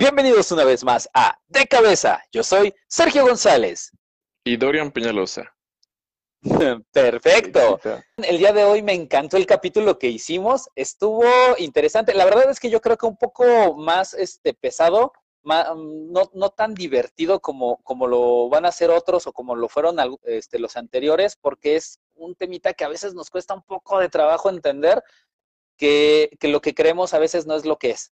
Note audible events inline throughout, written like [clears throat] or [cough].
Bienvenidos una vez más a De Cabeza. Yo soy Sergio González. Y Dorian Peñalosa. [laughs] Perfecto. El día de hoy me encantó el capítulo que hicimos. Estuvo interesante. La verdad es que yo creo que un poco más este, pesado, no, no, tan divertido como, como lo van a hacer otros o como lo fueron este, los anteriores, porque es un temita que a veces nos cuesta un poco de trabajo entender que, que lo que creemos a veces no es lo que es.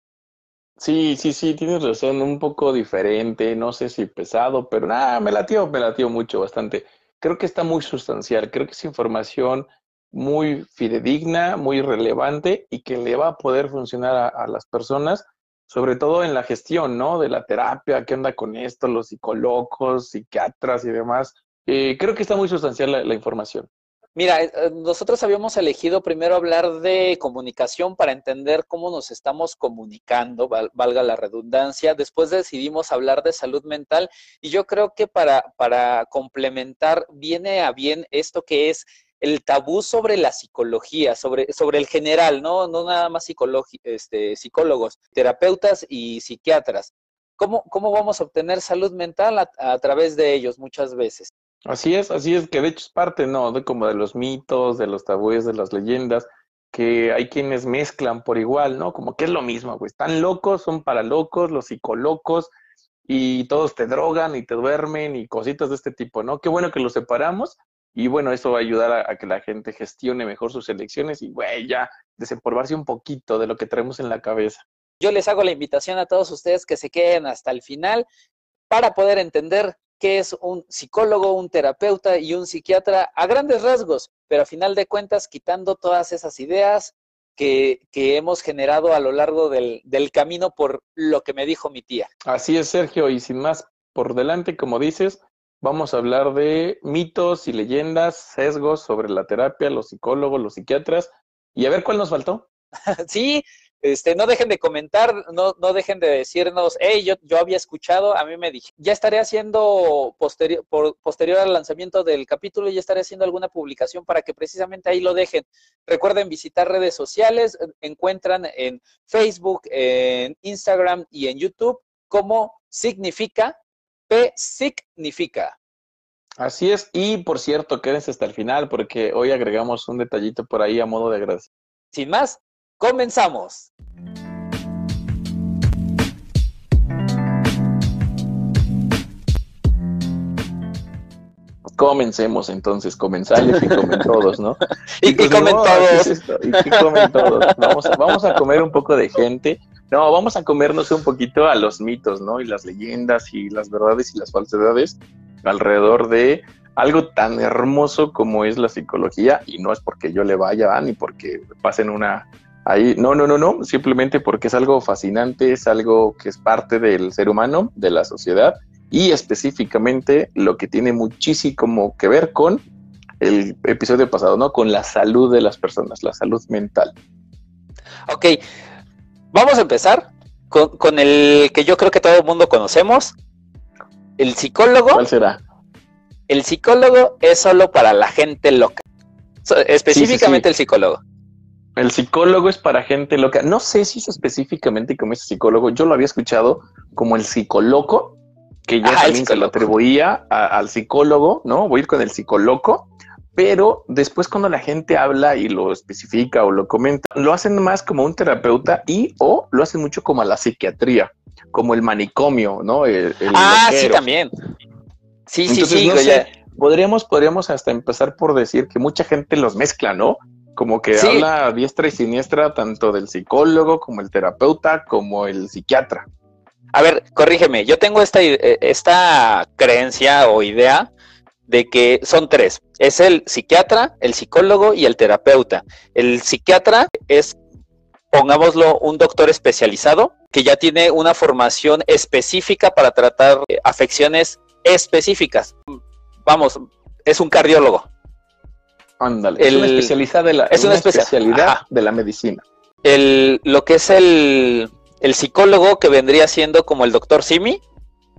Sí, sí, sí, tienes razón, un poco diferente, no sé si pesado, pero nada, me latió, me latió mucho, bastante. Creo que está muy sustancial, creo que es información muy fidedigna, muy relevante y que le va a poder funcionar a, las personas, sobre todo en la gestión, ¿no? De la terapia, qué onda con esto, los psicólogos, psiquiatras y demás. Eh, creo que está muy sustancial la información. Mira, eh, eh, nosotros habíamos elegido primero hablar de comunicación para entender cómo nos estamos comunicando, valga la redundancia. Después decidimos hablar de salud mental y yo creo que para, complementar viene a bien esto que es el tabú sobre la psicología, sobre, sobre el general, ¿no? No nada más este, psicólogos, terapeutas y psiquiatras. ¿Cómo, ¿Cómo vamos a obtener salud mental a través de ellos muchas veces? Así es, así es, que de hecho es parte, ¿no? De como de los mitos, de los tabúes, de las leyendas, que hay quienes mezclan por igual, ¿no? Como que es lo mismo, güey. Están locos, son para locos, los psicolocos, y todos te drogan y te duermen y cositas de este tipo, ¿no? Qué bueno que los separamos y bueno, eso va a ayudar a, que la gente gestione mejor sus elecciones y, güey, ya desempolvarse un poquito de lo que traemos en la cabeza. Yo les hago la invitación a todos ustedes que se queden hasta el final para poder entender qué es un psicólogo, un terapeuta y un psiquiatra a grandes rasgos, pero a final de cuentas quitando todas esas ideas que, que hemos generado a lo largo del, del, camino por lo que me dijo mi tía. Así es, Sergio, y sin más por delante, como dices, vamos a hablar de mitos y leyendas, sesgos sobre la terapia, los psicólogos, los psiquiatras, y a ver cuál nos faltó. [laughs] sí, este, no dejen de comentar, no, no dejen de decirnos, hey, yo, yo había escuchado, a mí me dije, ya estaré haciendo posterior, por, posterior al lanzamiento del capítulo, ya estaré haciendo alguna publicación para que precisamente ahí lo dejen. Recuerden visitar redes sociales, encuentran en Facebook, en Instagram y en YouTube como significa, P significa. Así es, y por cierto, quédense hasta el final porque hoy agregamos un detallito por ahí a modo de gracia. Sin más, Comenzamos. Comencemos entonces, comensales y comen [laughs] todos, ¿no? y, que comen todos. y que comen todos. Vamos a, vamos a comer un poco de gente. No, vamos a comernos un poquito a los mitos, ¿no? Y las leyendas y las verdades y las falsedades alrededor de algo tan hermoso como es la psicología. Y no es porque yo le vaya ni porque pasen una Ahí, no, no, no, no, simplemente porque es algo fascinante, es algo que es parte del ser humano, de la sociedad, y específicamente lo que tiene muchísimo que ver con el episodio pasado, ¿no? Con la salud de las personas, la salud mental. Ok, vamos a empezar con, con el que yo creo que todo el mundo conocemos, el psicólogo. ¿Cuál será? El psicólogo es solo para la gente loca, específicamente el psicólogo. El psicólogo es para gente loca. No sé si es específicamente como ese psicólogo. Yo lo había escuchado como el psicoloco, que ya ah, también se lo atribuía al psicólogo, ¿no? Voy a ir con el psicoloco. Pero después cuando la gente habla y lo especifica o lo comenta, lo hacen más como un terapeuta y o lo hacen mucho como a la psiquiatría, como el manicomio, ¿no? ah, sí, también. Sí, sí, sí. podríamos, podríamos hasta empezar por decir que mucha gente los mezcla, ¿no? Como que habla diestra y siniestra tanto del psicólogo como el terapeuta como el psiquiatra. A ver, corrígeme, yo tengo esta, eh, esta creencia o idea de que son tres. Es el psiquiatra, el psicólogo y el terapeuta. El psiquiatra es pongámoslo, un doctor especializado que ya tiene una formación específica para tratar eh, afecciones específicas. Vamos, es un cardiólogo. Ándale, es una especialidad de la, es una, especialidad de la medicina. El, lo que es el, el, psicólogo que vendría siendo como el doctor Simi,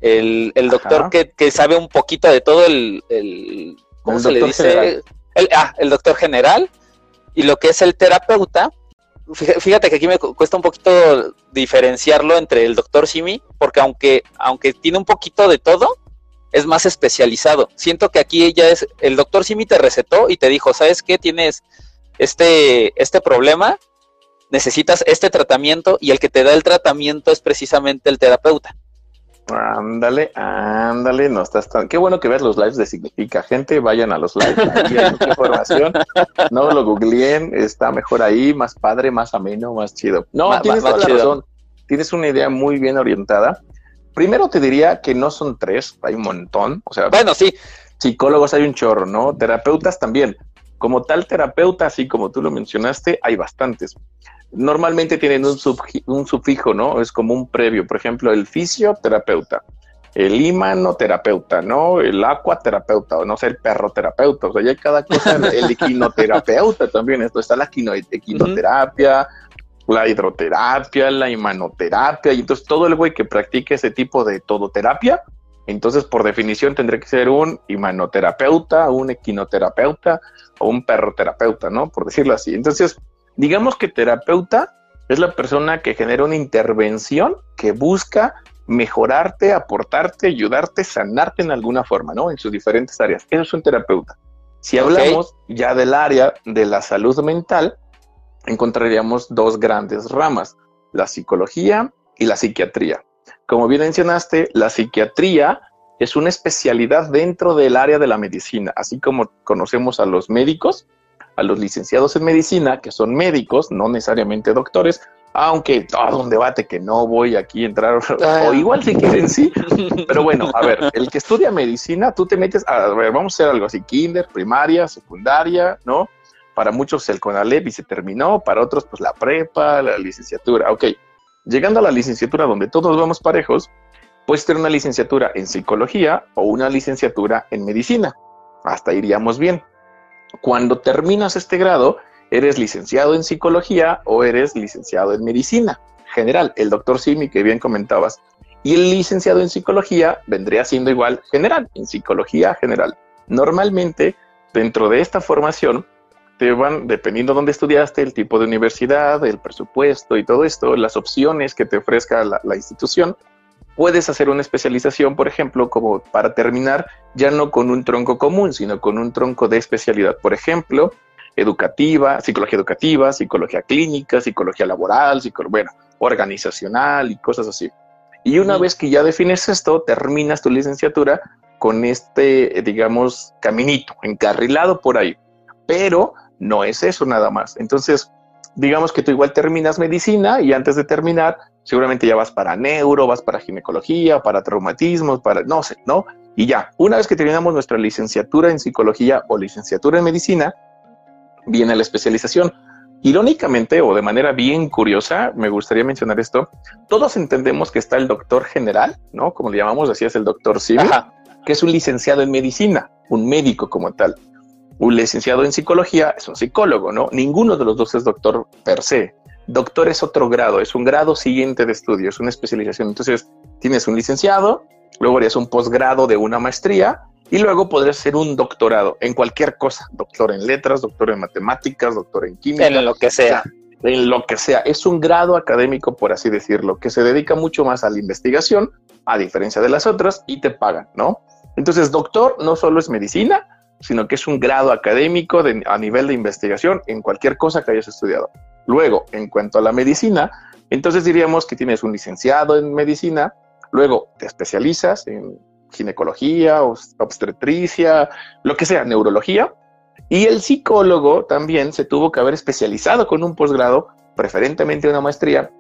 el, el doctor que, que, sabe un poquito de todo, el, el ¿cómo se le dice? El, ah, el doctor general, y lo que es el terapeuta, fíjate que aquí me cuesta un poquito diferenciarlo entre el doctor Simi, porque aunque, aunque tiene un poquito de todo, es más especializado. Siento que aquí ella es, el doctor Simi te recetó y te dijo, ¿sabes qué? Tienes este, este problema, necesitas este tratamiento y el que te da el tratamiento es precisamente el terapeuta. Ándale, ándale, no estás tan. Qué bueno que veas los lives de Significa. Gente, vayan a los lives, ahí hay mucha información. No lo googleen, está mejor ahí, más padre, más ameno, más chido. No, tienes toda la razón. Tienes una idea muy bien orientada. Primero te diría que no son tres, hay un montón. O sea, bueno, sí. Psicólogos hay un chorro, ¿no? Terapeutas también. Como tal terapeuta, así como tú lo mencionaste, hay bastantes. Normalmente tienen un, un sufijo, ¿no? Es como un previo. Por ejemplo, el fisioterapeuta, el imanoterapeuta, ¿no? El acuaterapeuta, o no sé, el perroterapeuta. O sea, ya hay cada cosa, el [laughs] equinoterapeuta también. Esto está la equinoterapia, la hidroterapia, la imanoterapia, y entonces todo el güey que practique ese tipo de todoterapia, entonces por definición tendría que ser un imanoterapeuta, un equinoterapeuta o un perroterapeuta, ¿no? Por decirlo así. Entonces, digamos que terapeuta es la persona que genera una intervención que busca mejorarte, aportarte, ayudarte, sanarte en alguna forma, ¿no? En sus diferentes áreas. Eso es un terapeuta. Si hablamos ya del área de la salud mental, encontraríamos dos grandes ramas, la psicología y la psiquiatría. Como bien mencionaste, la psiquiatría es una especialidad dentro del área de la medicina, así como conocemos a los médicos, a los licenciados en medicina, que son médicos, no necesariamente doctores, aunque todo un debate que no voy aquí a entrar, o ah. igual si quieren sí, [laughs] pero bueno, a ver, el que estudia medicina, tú te metes, a ver, vamos a hacer algo así, kinder, primaria, secundaria, ¿no? Para muchos el CONALEP y se terminó, para otros pues la prepa, la licenciatura. Ok, llegando a la licenciatura donde todos vamos parejos, puedes tener una licenciatura en psicología o una licenciatura en medicina. Hasta iríamos bien. Cuando terminas este grado, eres licenciado en psicología o eres licenciado en medicina general, el doctor Simi que bien comentabas. Y el licenciado en psicología vendría siendo igual general, en psicología general. Normalmente, dentro de esta formación, van, dependiendo de dónde estudiaste, el tipo de universidad, el presupuesto y todo esto, las opciones que te ofrezca la, la institución, puedes hacer una especialización, por ejemplo, como para terminar ya no con un tronco común, sino con un tronco de especialidad. Por ejemplo, educativa, psicología educativa, psicología clínica, psicología laboral, bueno, organizacional y cosas así. Y una vez que ya defines esto, terminas tu licenciatura con este, digamos, caminito, encarrilado por ahí. Pero no es eso nada más. Entonces, digamos que tú igual terminas medicina y antes de terminar, seguramente ya vas para neuro, vas para ginecología, para traumatismos, para no sé, ¿no? Y ya, una vez que terminamos nuestra licenciatura en psicología o licenciatura en medicina, viene la especialización. Irónicamente o de manera bien curiosa, me gustaría mencionar esto, todos entendemos que está el doctor general, ¿no? Como le llamamos, así es el doctor civil, que es un licenciado en medicina, un médico como tal. Un licenciado en psicología es un psicólogo, ¿no? Ninguno de los dos es doctor per se. Doctor es otro grado, es un grado siguiente de estudio, es una especialización. Entonces, tienes un licenciado, luego harías un posgrado de una maestría y luego podrías hacer un doctorado en cualquier cosa, doctor en letras, doctor en matemáticas, doctor en química. En lo que sea. En lo que sea. Es un grado académico, por así decirlo, que se dedica mucho más a la investigación, a diferencia de las otras, y te pagan, ¿no? Entonces, doctor no solo es medicina, sino que es un grado académico a nivel de investigación en cualquier cosa que hayas estudiado. Luego, en cuanto a la medicina, entonces diríamos que tienes un licenciado en medicina, luego te especializas en ginecología, obstetricia, lo que sea, neurología, y el psicólogo también se tuvo que haber especializado con un posgrado, preferentemente una maestría,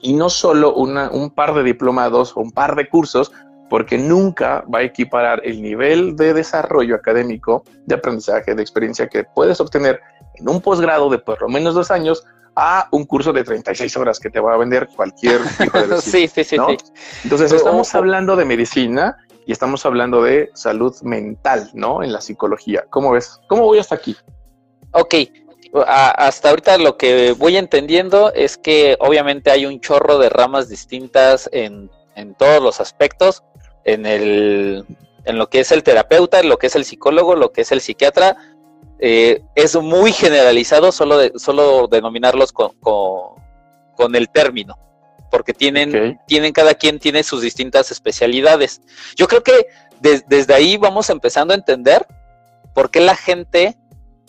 y no solo un par de diplomados o un par de cursos, porque nunca va a equiparar el nivel de desarrollo académico, de aprendizaje, de experiencia que puedes obtener en un posgrado de por lo menos dos años a un curso de 36 horas que te va a vender cualquier [laughs] tipo de Sí, sí, sí, sí. Entonces estamos hablando de medicina y estamos hablando de salud mental, ¿no? En la psicología. ¿Cómo ves? ¿Cómo voy hasta aquí? Ok, hasta ahorita lo que voy entendiendo es que obviamente hay un chorro de ramas distintas en, en todos los aspectos, en, el, en lo que es el terapeuta, en lo que es el psicólogo, lo que es el psiquiatra. Eh, es muy generalizado solo, de, solo denominarlos con, con, el término, porque tienen, tienen, cada quien tiene sus distintas especialidades. Yo creo que desde ahí vamos empezando a entender por qué la gente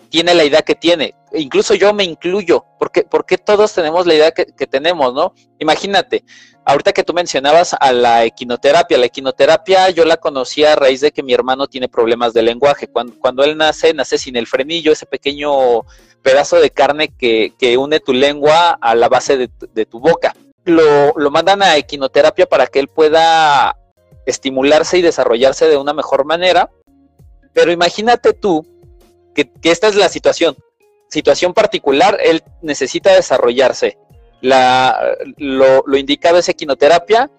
tiene la idea que tiene. Incluso yo me incluyo, porque, porque todos tenemos la idea que, tenemos, ¿no? Imagínate, ahorita que tú mencionabas a la equinoterapia, la equinoterapia yo la conocí a raíz de que mi hermano tiene problemas de lenguaje. Cuando, cuando él nace, nace sin el frenillo, ese pequeño pedazo de carne que, une tu lengua a la base de, de tu boca. Lo, lo mandan a equinoterapia para que él pueda estimularse y desarrollarse de una mejor manera. Pero imagínate tú que, esta es la situación. Situación particular, él necesita desarrollarse. La, lo, indicado es equinoterapia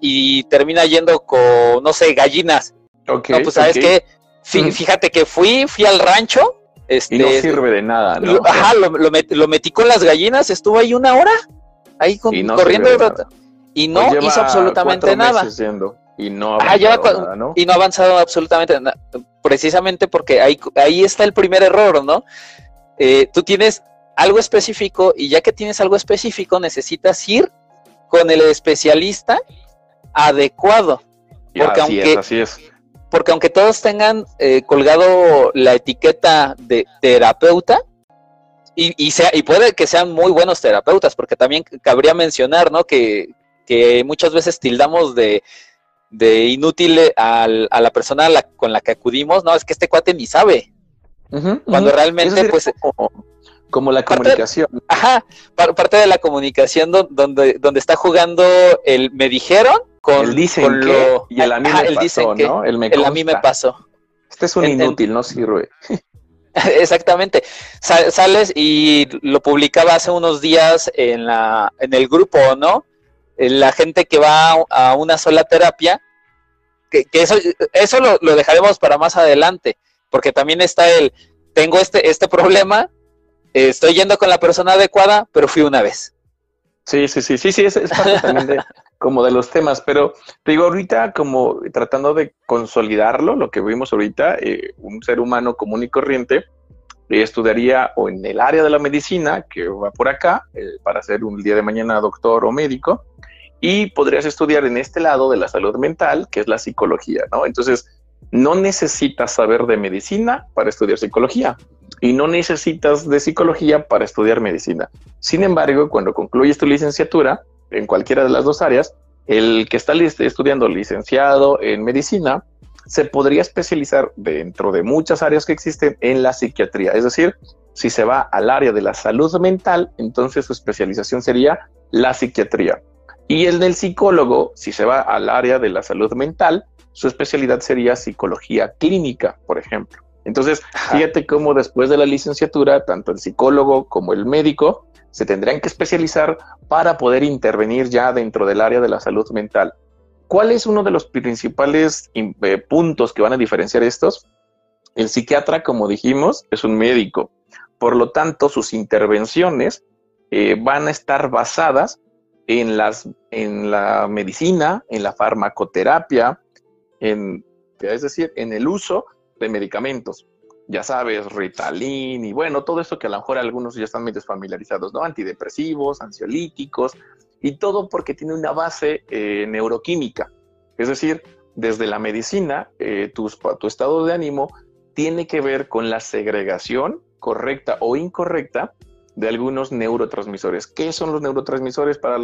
y termina yendo con, no sé, gallinas. Ok. no, pues sabes que, fíjate que fui, fui al rancho. Este, y no sirve de nada, ¿no? ajá, lo, metí con las gallinas, estuvo ahí una hora, ahí con, corriendo. Y no pues hizo absolutamente nada. Y no, ha avanzado ¿no? y no ha avanzado absolutamente nada precisamente porque ahí, ahí está el primer error, ¿no? Eh, tú tienes algo específico y ya que tienes algo específico necesitas ir con el especialista adecuado. Porque así aunque, es, así es. Porque aunque todos tengan eh, colgado la etiqueta de terapeuta, y, y, sea, y puede que sean muy buenos terapeutas, porque también cabría mencionar, ¿no? Que, que muchas veces tildamos de de inútil a la persona con la que acudimos, no, es que este cuate ni sabe. Cuando realmente, pues... Como, la comunicación. ajá, parte de la comunicación donde, donde está jugando el me dijeron con, el dicen lo, y el a mí me pasó, ¿no? El, me a mí me pasó. Este es un inútil, no sirve. [laughs] [laughs] Exactamente. Sales y lo publicaba hace unos días en, la, en el grupo, ¿no? Eh, la gente que va a una sola terapia, que, eso, eso lo, dejaremos para más adelante, porque también está el, tengo este, este problema, estoy yendo con la persona adecuada, pero fui una vez. Sí, sí, sí, sí, sí, es, parte también de, [laughs] como de los temas, pero te digo ahorita como tratando de consolidarlo, lo que vimos ahorita, eh, un ser humano común y corriente eh, estudiaría o en el área de la medicina, que va por acá, para ser un día de mañana doctor o médico, y podrías estudiar en este lado de la salud mental, que es la psicología, ¿no? Entonces, no necesitas saber de medicina para estudiar psicología y no necesitas de psicología para estudiar medicina. Sin embargo, cuando concluyes tu licenciatura en cualquiera de las dos áreas, el que está estudiando licenciado en medicina se podría especializar dentro de muchas áreas que existen en la psiquiatría. Es decir, si se va al área de la salud mental, entonces su especialización sería la psiquiatría. Y el del psicólogo, si se va al área de la salud mental, su especialidad sería psicología clínica, por ejemplo. Entonces, fíjate cómo después de la licenciatura, tanto el psicólogo como el médico se tendrían que especializar para poder intervenir ya dentro del área de la salud mental. ¿Cuál es uno de los principales eh, puntos que van a diferenciar estos? El psiquiatra, como dijimos, es un médico. Por lo tanto, sus intervenciones eh, van a estar basadas en, las, en la medicina, en la farmacoterapia, en, es decir, en el uso de medicamentos. Ya sabes, Ritalin y bueno, todo esto que a lo mejor algunos ya están medio familiarizados, ¿no? Antidepresivos, ansiolíticos y todo porque tiene una base eh, neuroquímica. Es decir, desde la medicina, eh, tu, tu estado de ánimo tiene que ver con la segregación correcta o incorrecta de algunos neurotransmisores. ¿Qué son los neurotransmisores para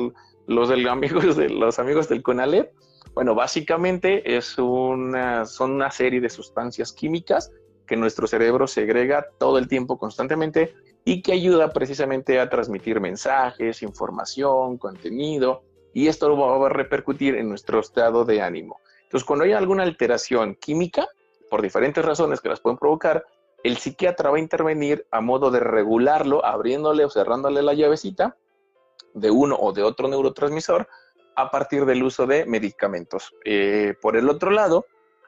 los, amigos [laughs] de, los amigos del CONALEP? Bueno, básicamente es una, son una serie de sustancias químicas que nuestro cerebro segrega todo el tiempo constantemente y que ayuda precisamente a transmitir mensajes, información, contenido, y esto va a repercutir en nuestro estado de ánimo. Entonces, cuando hay alguna alteración química, por diferentes razones que las pueden provocar, el psiquiatra va a intervenir a modo de regularlo, abriéndole o cerrándole la llavecita de uno o de otro neurotransmisor a partir del uso de medicamentos. Eh, por el otro lado,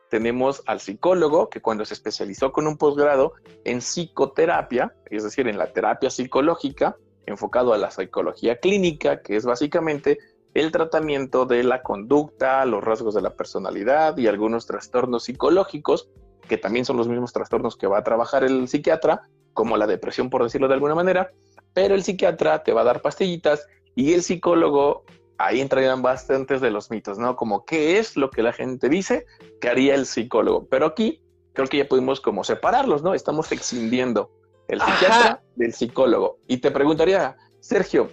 tenemos al psicólogo que cuando se especializó con un posgrado en psicoterapia, es decir, en la terapia psicológica, enfocado a la psicología clínica, que es básicamente el tratamiento de la conducta, los rasgos de la personalidad y algunos trastornos psicológicos, que también son los mismos trastornos que va a trabajar el psiquiatra, como la depresión, por decirlo de alguna manera, pero el psiquiatra te va a dar pastillitas y el psicólogo ahí entrarían bastantes de los mitos, ¿no? Como qué es lo que la gente dice que haría el psicólogo. Pero aquí creo que ya pudimos como separarlos, ¿no? Estamos excindiendo el psiquiatra del psicólogo. Y te preguntaría, Sergio,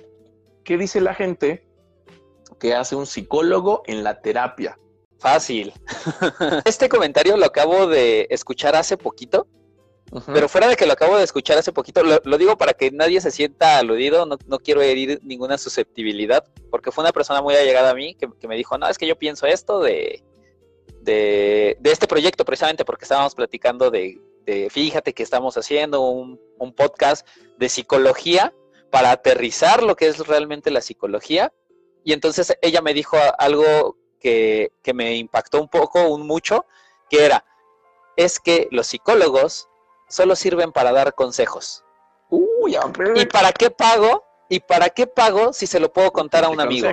¿qué dice la gente que hace un psicólogo en la terapia? Fácil. [laughs] este comentario lo acabo de escuchar hace poquito pero fuera de que lo acabo de escuchar hace poquito, lo, digo para que nadie se sienta aludido, no, quiero herir ninguna susceptibilidad, porque fue una persona muy allegada a mí que, me dijo, no, es que yo pienso esto de, de, este proyecto precisamente porque estábamos platicando de, fíjate que estamos haciendo un, podcast de psicología para aterrizar lo que es realmente la psicología. Y entonces ella me dijo algo que, que me impactó un poco, un mucho, que era, es que los psicólogos solo sirven para dar consejos. Uy, ¿Y para qué pago? ¿Y para qué pago si se lo puedo contar a un amigo?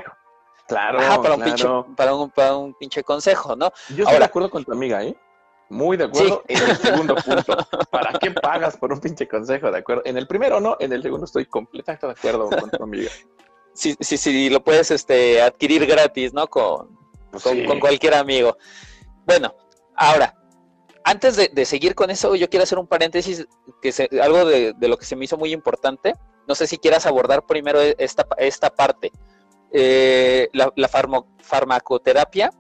Claro, para, Un pinche, para, un, para un pinche consejo, ¿no? Yo estoy de acuerdo con tu amiga, ¿eh? Muy de acuerdo en el [laughs] segundo punto. ¿Para qué pagas por un pinche consejo? ¿De acuerdo? En el primero no, en el segundo estoy completamente de acuerdo con tu amiga. Sí, sí, sí, lo puedes este, adquirir gratis, ¿no? Con, pues con cualquier amigo. Bueno, ahora, antes de, seguir con eso, yo quiero hacer un paréntesis, que algo de, lo que se me hizo muy importante. No sé si quieras abordar primero e, esta, esta parte. Eh, la, farmacoterapia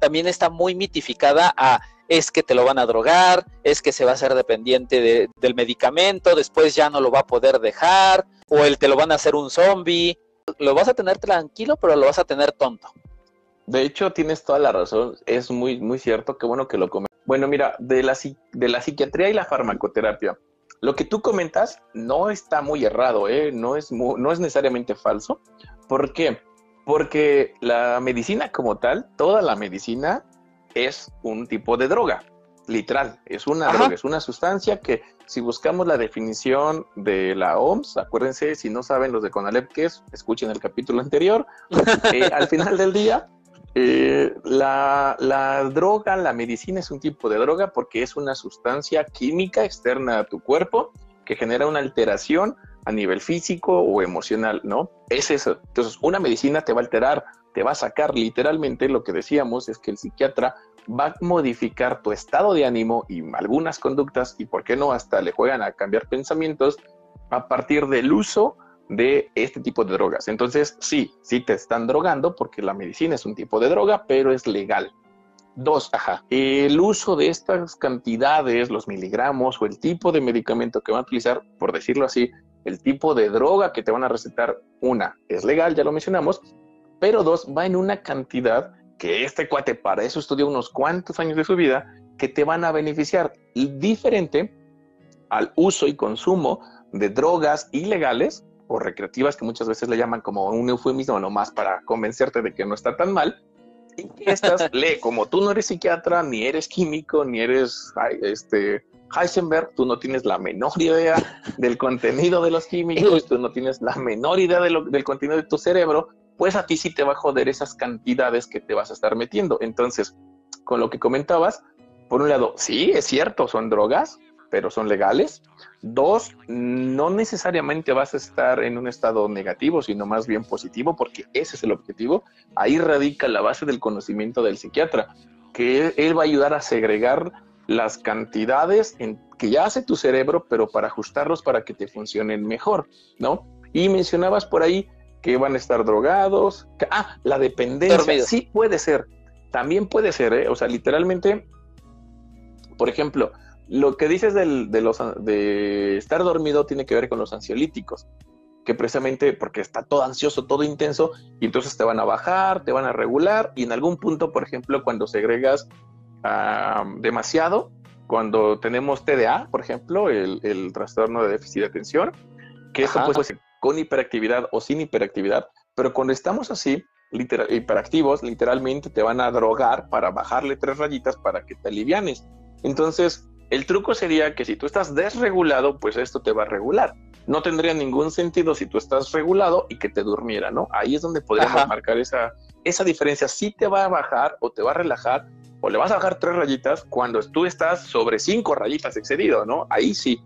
también está muy mitificada a es que te lo van a drogar, es que se va a hacer dependiente del medicamento, después ya no lo va a poder dejar, o el te lo van a hacer un zombie. Lo vas a tener tranquilo, pero lo vas a tener tonto. De hecho, tienes toda la razón. Es muy, muy cierto. Qué bueno que lo comentas. Bueno, mira, de la, de la psiquiatría y la farmacoterapia, lo que tú comentas no está muy errado, ¿eh? no, es no es necesariamente falso. ¿Por qué? Porque la medicina como tal, toda la medicina es un tipo de droga, literal, es una droga, es una sustancia que si buscamos la definición de la OMS, acuérdense, si no saben los de CONALEP qué es, escuchen el capítulo anterior, [laughs] eh, al final del día eh, la, droga, la medicina es un tipo de droga porque es una sustancia química externa a tu cuerpo que genera una alteración a nivel físico o emocional, ¿no? Es eso. Entonces, una medicina te va a alterar, te va a sacar literalmente lo que decíamos es que el psiquiatra va a modificar tu estado de ánimo y algunas conductas y, ¿por qué no? Hasta le juegan a cambiar pensamientos a partir del uso de este tipo de drogas. Entonces, sí, sí te están drogando porque la medicina es un tipo de droga, pero es legal. Dos, ajá, el uso de estas cantidades, los miligramos o el tipo de medicamento que van a utilizar, por decirlo así, el tipo de droga que te van a recetar, una, es legal, ya lo mencionamos, pero dos, va en una cantidad que este cuate para eso estudió unos cuantos años de su vida, que te van a beneficiar diferente al uso y consumo de drogas ilegales o recreativas, que muchas veces le llaman como un eufemismo nomás para convencerte de que no está tan mal. Y que estas, [laughs] lee, como tú no eres psiquiatra, ni eres químico, ni eres este, Heisenberg, tú no tienes la menor idea del contenido de los químicos, [laughs] tú no tienes la menor idea del contenido de tu cerebro, pues a ti sí te va a joder esas cantidades que te vas a estar metiendo. Entonces, con lo que comentabas, por un lado, sí, es cierto, son drogas, pero son legales. Dos, no necesariamente vas a estar en un estado negativo, sino más bien positivo, porque ese es el objetivo. Ahí radica la base del conocimiento del psiquiatra, que él, va a ayudar a segregar las cantidades en, que ya hace tu cerebro, pero para ajustarlos para que te funcionen mejor, ¿no? Y mencionabas por ahí que van a estar drogados. ah, la dependencia. Sí puede ser. También puede ser, ¿eh? O sea, literalmente, por ejemplo, lo que dices del, de, los, de estar dormido tiene que ver con los ansiolíticos, que precisamente porque está todo ansioso, todo intenso, y entonces te van a bajar, te van a regular, y en algún punto, por ejemplo, cuando segregas demasiado, cuando tenemos TDA, por ejemplo, el, trastorno de déficit de atención, que eso puede ser con hiperactividad o sin hiperactividad, pero cuando estamos así, hiperactivos, literalmente te van a drogar para bajarle tres rayitas para que te alivianes. Entonces, el truco sería que si tú estás desregulado, pues esto te va a regular. No tendría ningún sentido si tú estás regulado y que te durmiera, ¿no? Ahí es donde podríamos marcar esa, esa diferencia. Si te va a bajar o te va a relajar o le vas a bajar tres rayitas cuando tú estás sobre cinco rayitas excedido, ¿no? Ahí sí.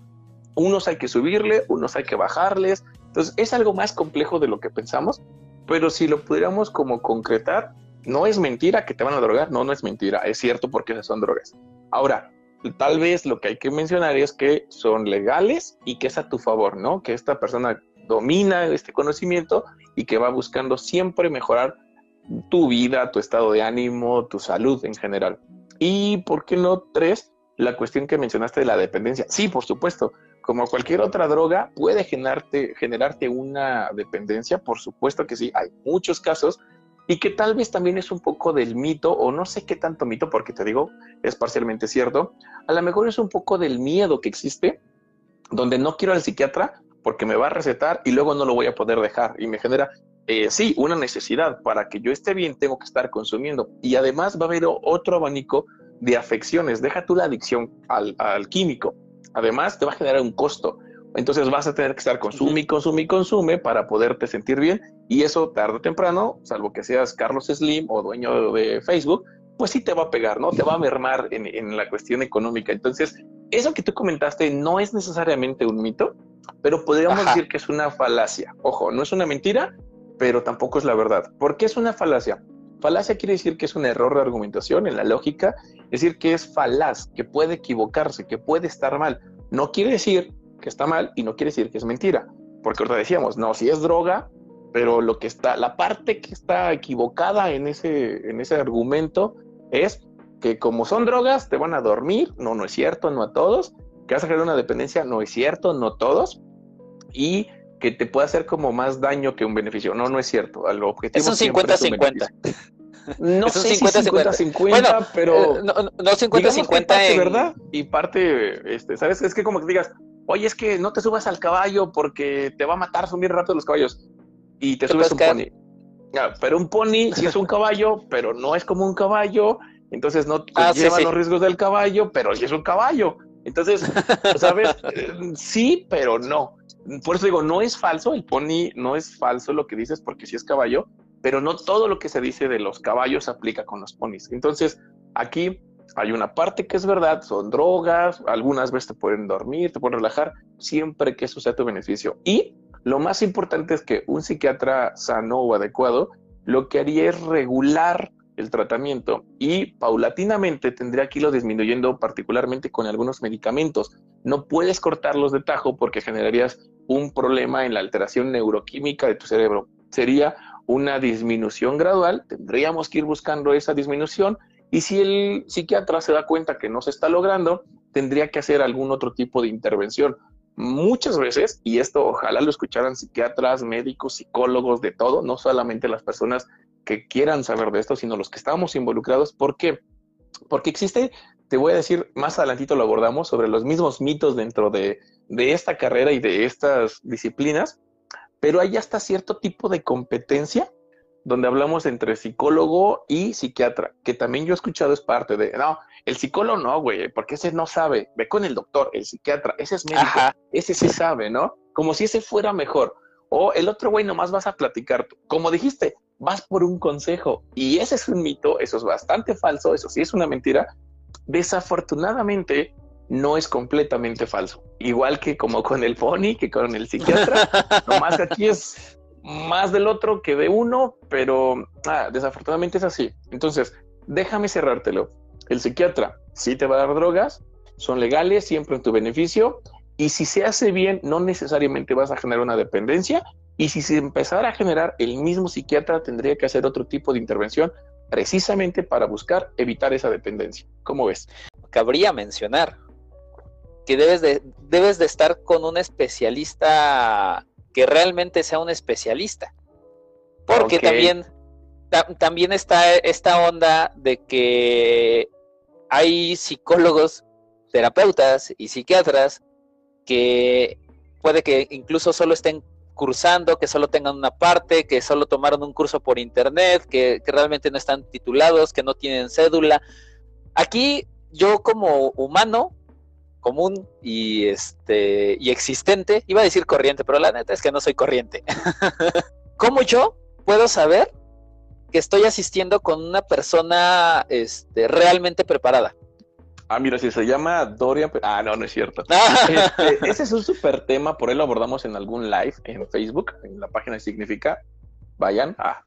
Unos hay que subirle, unos hay que bajarles. Entonces es algo más complejo de lo que pensamos, pero si lo pudiéramos como concretar, no es mentira que te van a drogar, no, no es mentira, es cierto porque esas son drogas. Ahora, tal vez lo que hay que mencionar es que son legales y que es a tu favor, ¿no? Que esta persona domina este conocimiento y que va buscando siempre mejorar tu vida, tu estado de ánimo, tu salud en general. Y, ¿por qué no? Tres, la cuestión que mencionaste de la dependencia. Sí, por supuesto, como cualquier otra droga, puede generarte, generarte una dependencia, por supuesto que sí, hay muchos casos, y que tal vez también es un poco del mito, o no sé qué tanto mito, porque te digo, es parcialmente cierto, a lo mejor es un poco del miedo que existe, donde no quiero al psiquiatra porque me va a recetar y luego no lo voy a poder dejar y me genera, eh, sí, una necesidad. Para que yo esté bien tengo que estar consumiendo y además va a haber otro abanico de afecciones. Deja tú la adicción al, al químico. Además te va a generar un costo. Entonces vas a tener que estar consume y consume y consume para poderte sentir bien y eso tarde o temprano, salvo que seas Carlos Slim o dueño de Facebook, pues sí te va a pegar, ¿no? Te va a mermar en, la cuestión económica. Entonces, eso que tú comentaste no es necesariamente un mito, pero podríamos decir que es una falacia. Ojo, no es una mentira, pero tampoco es la verdad. ¿Por qué es una falacia? Falacia quiere decir que es un error de argumentación en la lógica, es decir, que es falaz, que puede equivocarse, que puede estar mal. No quiere decir que está mal y no quiere decir que es mentira, porque ahorita decíamos, no, si es droga, pero lo que está, la parte que está equivocada en ese, en ese argumento es que como son drogas, te van a dormir, no, no es cierto, no a todos, que vas a crear una dependencia, no es cierto, no todos, y que te puede hacer como más daño que un beneficio, no, no es cierto, el objetivo es un 50-50. [laughs] No sé 50, 50, 50, pero eh, no, no 50 50 en... verdad y parte este, sabes, es que como que digas, "Oye, es que no te subas al caballo porque te va a matar subir rápido los caballos." y te subes un pony. Pero un pony sí es un caballo, [laughs] pero no es como un caballo, entonces no ah, lleva los riesgos del caballo, pero sí es un caballo. Entonces, ¿sabes? [laughs] sí, pero no. Por eso digo, no es falso, el pony no es falso lo que dices porque sí es caballo, pero no todo lo que se dice de los caballos aplica con los ponis. Entonces, aquí hay una parte que es verdad, son drogas, algunas veces te pueden dormir, te pueden relajar, siempre que eso sea tu beneficio. Y lo más importante es que un psiquiatra sano o adecuado lo que haría es regular el tratamiento y paulatinamente tendría que irlo disminuyendo particularmente con algunos medicamentos. No puedes cortarlos de tajo porque generarías un problema en la alteración neuroquímica de tu cerebro. Sería una disminución gradual, tendríamos que ir buscando esa disminución y si el psiquiatra se da cuenta que no se está logrando, tendría que hacer algún otro tipo de intervención muchas veces, y esto ojalá lo escucharan psiquiatras, médicos, psicólogos, de todo, no solamente las personas que quieran saber de esto, sino los que estamos involucrados. ¿Por qué? Porque existe, te voy a decir, más adelantito lo abordamos, sobre los mismos mitos dentro de, de esta carrera y de estas disciplinas, pero hay hasta cierto tipo de competencia donde hablamos entre psicólogo y psiquiatra, que también yo he escuchado es parte de, no, el psicólogo no, güey, porque ese no sabe. Ve con el doctor, el psiquiatra, ese es médico, ese sí sabe, ¿no? Como si ese fuera mejor. O el otro güey nomás vas a platicar. Como dijiste, vas por un consejo. Y ese es un mito, eso es bastante falso, eso sí es una mentira. Desafortunadamente, no es completamente falso. Igual que como con el pony, que con el psiquiatra. [laughs] nomás aquí es más del otro que de uno, pero ah, desafortunadamente es así. Entonces, déjame cerrártelo. El psiquiatra sí te va a dar drogas, son legales, siempre en tu beneficio, y si se hace bien, no necesariamente vas a generar una dependencia, y si se empezara a generar, el mismo psiquiatra tendría que hacer otro tipo de intervención precisamente para buscar evitar esa dependencia. ¿Cómo ves? Cabría mencionar que debes de, debes de estar con un especialista que realmente sea un especialista. Porque también, también está esta onda de que hay psicólogos terapeutas y psiquiatras que puede que incluso solo estén cursando, que solo tengan una parte, que solo tomaron un curso por internet, que, realmente no están titulados, que no tienen cédula. Aquí yo como humano común y este y existente, iba a decir corriente, pero la neta es que no soy corriente. [laughs] ¿Cómo yo puedo saber que estoy asistiendo con una persona este, realmente preparada? Ah, mira, si se llama Dorian. Ah, no, no es cierto. [laughs] Este, ese es un súper tema, por ahí lo abordamos en algún live en Facebook, en la página de Significa. Vayan. Ah.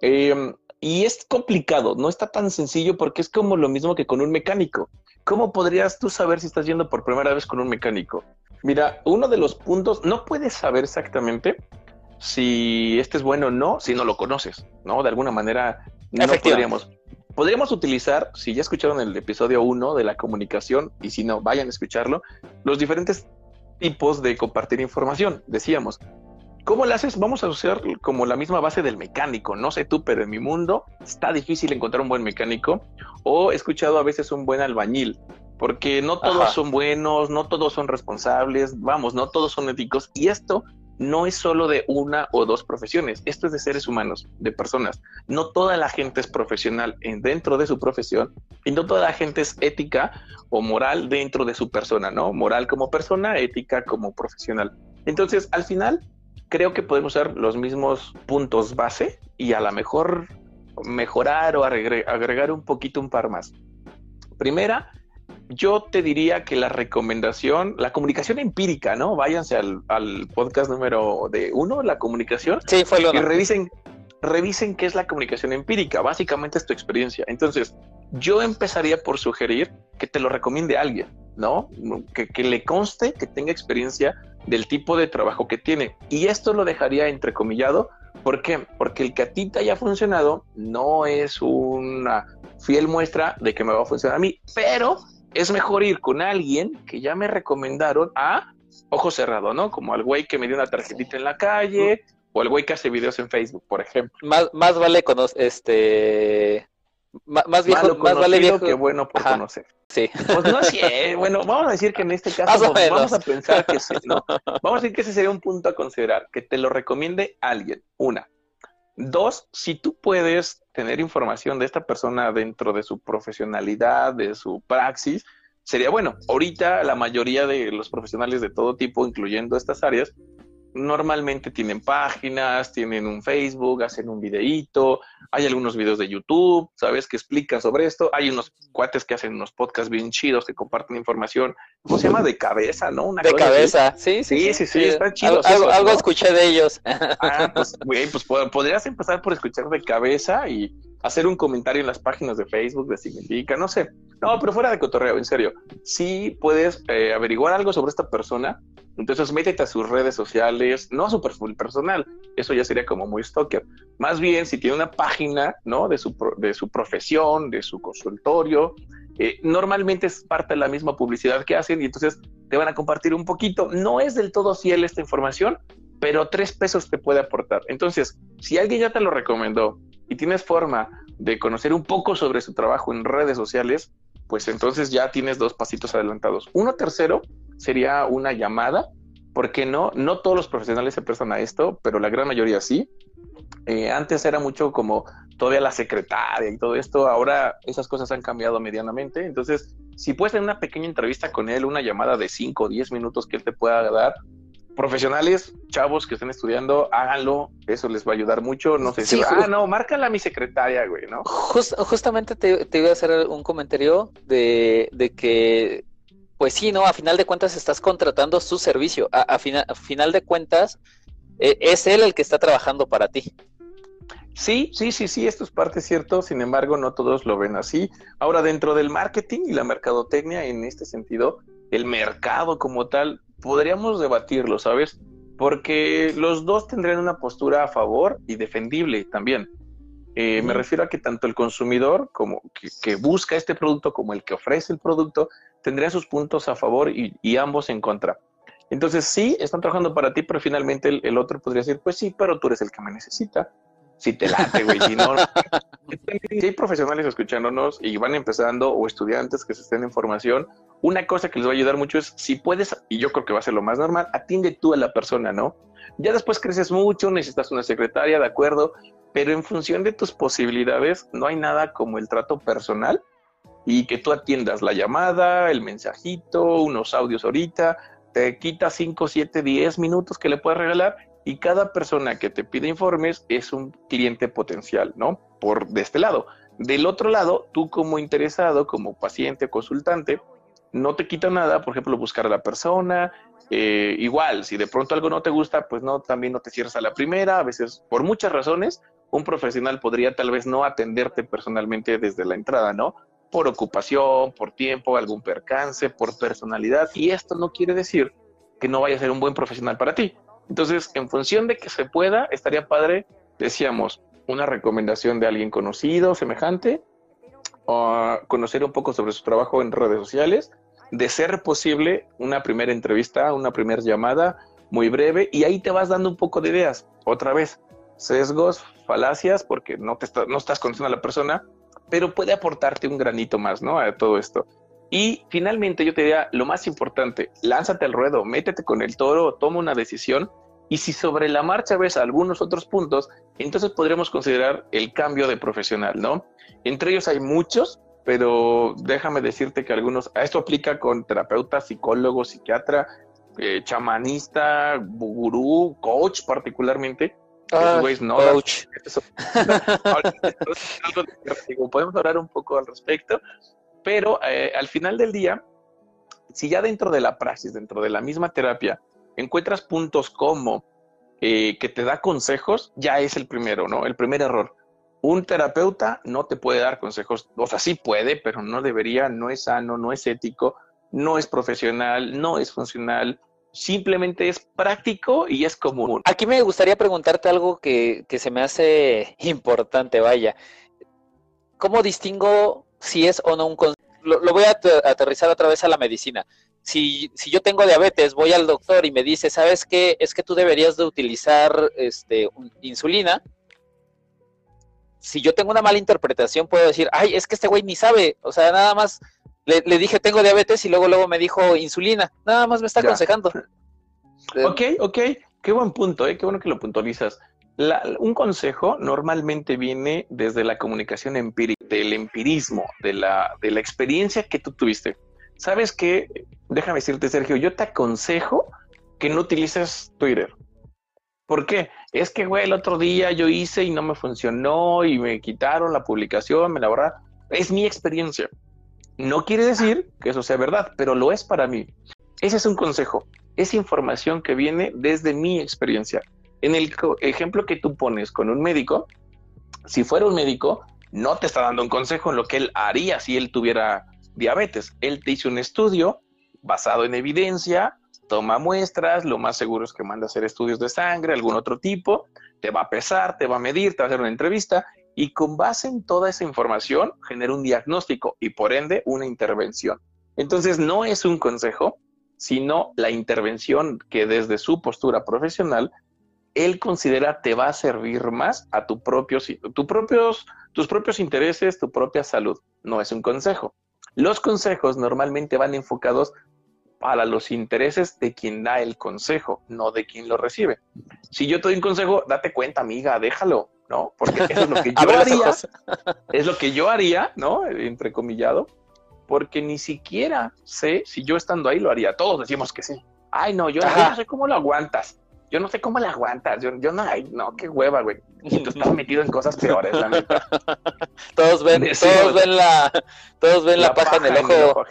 Em, y es complicado, no está tan sencillo porque es como lo mismo que con un mecánico. ¿Cómo podrías tú saber si estás yendo por primera vez con un mecánico? Mira, uno de los puntos, no puedes saber exactamente si este es bueno o no si no lo conoces, ¿no? De alguna manera no podríamos podríamos utilizar, si ya escucharon el episodio 1 de la comunicación, y si no, vayan a escucharlo, los diferentes tipos de compartir información. Decíamos, ¿cómo lo haces? Vamos a usar como la misma base del mecánico. No sé tú, pero en mi mundo está difícil encontrar un buen mecánico o he escuchado a veces un buen albañil. Porque no todos son buenos, no todos son responsables, vamos, no todos son éticos. Y esto no es solo de una o dos profesiones, esto es de seres humanos, de personas. No toda la gente es profesional dentro de su profesión y no toda la gente es ética o moral dentro de su persona, ¿no? Moral como persona, ética como profesional. Entonces, al final, creo que podemos usar los mismos puntos base y a lo mejor mejorar o agregar un poquito un par más. Primera, yo te diría que la recomendación, la comunicación empírica, ¿no? Váyanse al, podcast número de uno, la comunicación. Sí, fue lo Y revisen, revisen qué es la comunicación empírica. Básicamente es tu experiencia. Entonces, yo empezaría por sugerir que te lo recomiende alguien, ¿no? Que, que le conste que tenga experiencia del tipo de trabajo que tiene. Y esto lo dejaría entrecomillado. ¿Por qué? Porque el que a ti haya funcionado no es una fiel muestra de que me va a funcionar a mí, pero es mejor ir con alguien que ya me recomendaron a ojo cerrado, ¿no? Como al güey que me dio una tarjetita en la calle o al güey que hace videos en Facebook, por ejemplo. Más, más vale conocer, este, más, viejo, más vale viejo que bueno por conocer. Sí. Pues no sé, bueno, vamos a decir que en este caso pues, vamos a pensar que sí, ¿no? [laughs] Vamos a decir que ese sería un punto a considerar, que te lo recomiende alguien, una. Dos, si tú puedes tener información de esta persona dentro de su profesionalidad, de su praxis, sería bueno. Ahorita la mayoría de los profesionales de todo tipo, incluyendo estas áreas, normalmente tienen páginas, tienen un Facebook, hacen un videíto, hay algunos videos de YouTube, ¿sabes? Que explican sobre esto. Hay unos cuates que hacen unos podcasts bien chidos que comparten información. ¿Cómo se llama? De cabeza, ¿no? de cabeza, sí sí, sí, sí, está chido. Algo, escuché de ellos. [laughs] Ah, pues, güey, pues podrías empezar por escuchar de cabeza y hacer un comentario en las páginas de Facebook de Significa, no sé. No, pero fuera de cotorreo, en serio. Sí puedes eh, averiguar algo sobre esta persona, entonces métete a sus redes sociales, no a su perfil personal, eso ya sería como muy stalker. Más bien, si tiene una página, ¿no? De su, de su profesión, de su consultorio, eh, normalmente es parte de la misma publicidad que hacen y entonces te van a compartir un poquito. No es del todo fiel esta información, pero tres pesos te puede aportar. Entonces, si alguien ya te lo recomendó y tienes forma de conocer un poco sobre su trabajo en redes sociales, pues entonces ya tienes dos pasitos adelantados. Uno tercero sería una llamada, porque no, no todos los profesionales se prestan a esto, pero la gran mayoría sí. Eh, antes era mucho como todavía la secretaria y todo esto, ahora esas cosas han cambiado medianamente, entonces si puedes tener una pequeña entrevista con él, una llamada de 5 o 10 minutos que él te pueda dar, profesionales, chavos que estén estudiando, háganlo, eso les va a ayudar mucho. No sé si, ah, no, márcala a mi secretaria, güey, ¿no? justamente te, iba a hacer un comentario de, que, pues sí, ¿no? A final de cuentas estás contratando su servicio. A, final de cuentas, e, es él el que está trabajando para ti. Sí, sí, sí, sí, esto es parte cierto, sin embargo, no todos lo ven así. Ahora, dentro del marketing y la mercadotecnia, en este sentido, el mercado como tal podríamos debatirlo, ¿sabes? Porque los dos tendrían una postura a favor y defendible también. Eh, me refiero a que tanto el consumidor como que, busca este producto como el que ofrece el producto tendrían sus puntos a favor y, ambos en contra. Entonces sí, están trabajando para ti, pero finalmente el, otro podría decir, pues sí, pero tú eres el que me necesita. Si te late, güey, si no. [laughs] si hay profesionales escuchándonos y van empezando o estudiantes que se estén en formación, una cosa que les va a ayudar mucho es si puedes, y yo creo que va a ser lo más normal, atiende tú a la persona, ¿no? Ya después creces mucho, necesitas una secretaria, de acuerdo, pero en función de tus posibilidades, no hay nada como el trato personal y que tú atiendas la llamada, el mensajito, unos audios ahorita, te quita 5, 7, 10 minutos que le puedes regalar y cada persona que te pide informes es un cliente potencial, ¿no? Por de este lado. Del otro lado, tú como interesado, como paciente, consultante, no te quita nada, por ejemplo, buscar a la persona, eh, igual, si de pronto algo no te gusta, pues no, también no te cierras a la primera, a veces por muchas razones, un profesional podría tal vez no atenderte personalmente desde la entrada, ¿no? Por ocupación, por tiempo, algún percance, por personalidad, y esto no quiere decir que no vaya a ser un buen profesional para ti. Entonces, en función de que se pueda, estaría padre, decíamos, una recomendación de alguien conocido, semejante, o conocer un poco sobre su trabajo en redes sociales, de ser posible una primera entrevista, una primera llamada muy breve, y ahí te vas dando un poco de ideas. Otra vez, sesgos, falacias, porque no, te no estás conociendo a la persona, pero puede aportarte un granito más, ¿no? A todo esto. Y finalmente yo te diría, lo más importante, lánzate al ruedo, métete con el toro, toma una decisión y si sobre la marcha ves algunos otros puntos, entonces podremos considerar el cambio de profesional, ¿no? Entre ellos hay muchos, pero déjame decirte que algunos, esto aplica con terapeuta, psicólogo, psiquiatra, eh, chamanista, gurú, coach particularmente, Ah, no, coach. [laughs] podemos hablar un poco al respecto, pero eh, al final del día, si ya dentro de la praxis, dentro de la misma terapia, encuentras puntos como eh, que te da consejos, ya es el primero, ¿no? El primer error. Un terapeuta no te puede dar consejos, o sea, sí puede, pero no debería, no es sano, no es ético, no es profesional, no es funcional, simplemente es práctico y es común. Aquí me gustaría preguntarte algo que, se me hace importante, vaya. ¿Cómo distingo si es o no un consejo? Lo, voy a aterrizar otra vez a la medicina. Si, si, yo tengo diabetes, voy al doctor y me dice, ¿sabes qué? Es que tú deberías de utilizar este, insulina. Si yo tengo una mala interpretación, puedo decir, ay, es que este güey ni sabe. O sea, nada más le, dije tengo diabetes y luego luego me dijo insulina. Nada más me está aconsejando. Ok, ok. Qué buen punto, ¿eh? qué bueno que lo puntualizas. Un consejo normalmente viene desde la comunicación empírica, del empirismo, de la, de la experiencia que tú tuviste. ¿Sabes qué? Déjame decirte, Sergio, yo te aconsejo que no utilices Twitter. ¿Por qué? Es que, güey, el otro día yo hice y no me funcionó y me quitaron la publicación, me la verdad. Es mi experiencia. No quiere decir que eso sea verdad, pero lo es para mí. Ese es un consejo, es información que viene desde mi experiencia. En el ejemplo que tú pones con un médico, si fuera un médico, no te está dando un consejo en lo que él haría si él tuviera diabetes. Él te hizo un estudio basado en evidencia, toma muestras, lo más seguro es que manda a hacer estudios de sangre, algún otro tipo, te va a pesar, te va a medir, te va a hacer una entrevista y con base en toda esa información genera un diagnóstico y por ende una intervención. Entonces no es un consejo, sino la intervención que desde su postura profesional él considera te va a servir más a tu propio, tu propios, tus propios intereses, tu propia salud. No es un consejo. Los consejos normalmente van enfocados para los intereses de quien da el consejo, no de quien lo recibe. Si yo te doy un consejo, date cuenta, amiga, déjalo. ¿no? Porque eso es lo que [laughs] yo haría, es lo que yo haría, ¿no? Entrecomillado, porque ni siquiera sé si yo estando ahí lo haría. Todos decimos que sí. Ay, no, yo, no sé cómo lo aguantas. Yo no sé cómo lo aguantas. Yo, yo no, ay, no, qué hueva, güey. Y tú estás [laughs] metido en cosas peores, la neta. [laughs] Todos ven, todos ven la, todos ven la, paja, en el ojo.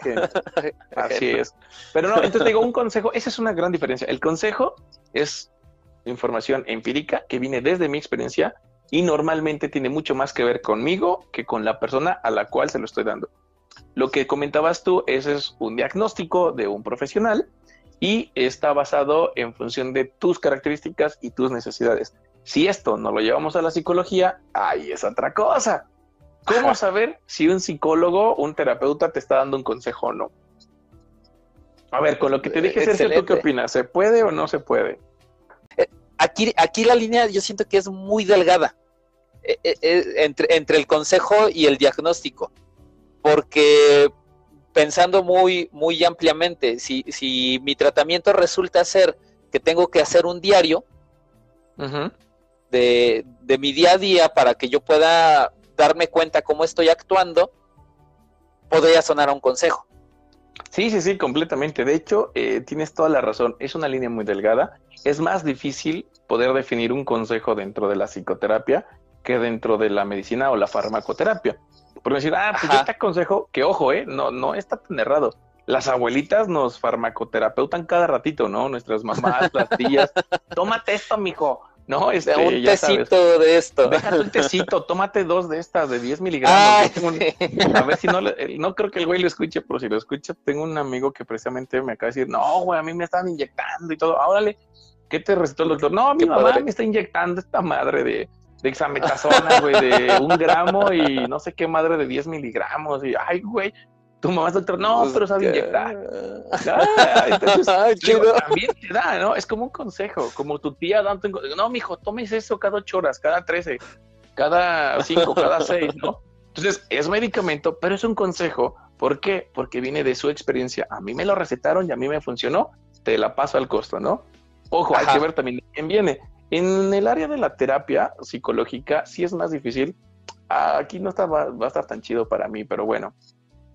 [laughs] Así es. Pero no, entonces digo, un consejo, esa es una gran diferencia. El consejo es información empírica que viene desde mi experiencia y normalmente tiene mucho más que ver conmigo que con la persona a la cual se lo estoy dando. Lo que comentabas tú, ese es un diagnóstico de un profesional y está basado en función de tus características y tus necesidades. Si esto no lo llevamos a la psicología, ahí es otra cosa. ¿Cómo saber si un psicólogo, un terapeuta te está dando un consejo o no? A ver, con lo que te dije, Sergio, ¿tú qué opinas? ¿Se puede o no se puede? Eh, aquí, aquí la línea yo siento que es muy delgada eh, eh, entre, entre el consejo y el diagnóstico, porque pensando muy, muy ampliamente, si, si mi tratamiento resulta ser que tengo que hacer un diario de, de, mi día a día para que yo pueda darme cuenta cómo estoy actuando, podría sonar a un consejo. Sí, sí, sí, completamente. De hecho, eh, tienes toda la razón. Es una línea muy delgada. Es más difícil poder definir un consejo dentro de la psicoterapia que dentro de la medicina o la farmacoterapia. Por decir, ah, pues yo te aconsejo que, ojo, eh, no, no está tan errado. Las abuelitas nos farmacoterapeutan cada ratito, ¿no? Nuestras mamás, las tías. [laughs] Tómate esto, mijo. No, este, un tecito de esto. Déjate un tecito, tómate dos de estas de 10 miligramos. [laughs] A ver si no, no creo que el güey lo escuche, pero si lo escucha, tengo un amigo que precisamente me acaba de decir, no, güey, a mí me están inyectando y todo. Órale, ¿qué te recetó el doctor? No, mi mamá me está inyectando esta madre de, de exametazona, güey, de un gramo y no sé qué madre de 10 miligramos. Y, ay, güey, tu mamá es doctor, no, pues pero sabe inyectar. [laughs] Ah, entonces, también te da, ¿no? Es como un consejo, como tu tía dando, no, mijo, tomes eso cada ocho horas, cada trece, cada cinco, cada seis, ¿no? Entonces, es medicamento, pero es un consejo. ¿Por qué? Porque viene de su experiencia. A mí me lo recetaron y a mí me funcionó, te la paso al costo, ¿no? Ojo, hay que ver también quién viene. En el área de la terapia psicológica sí es más difícil. Aquí no está, va a estar tan chido para mí, pero bueno,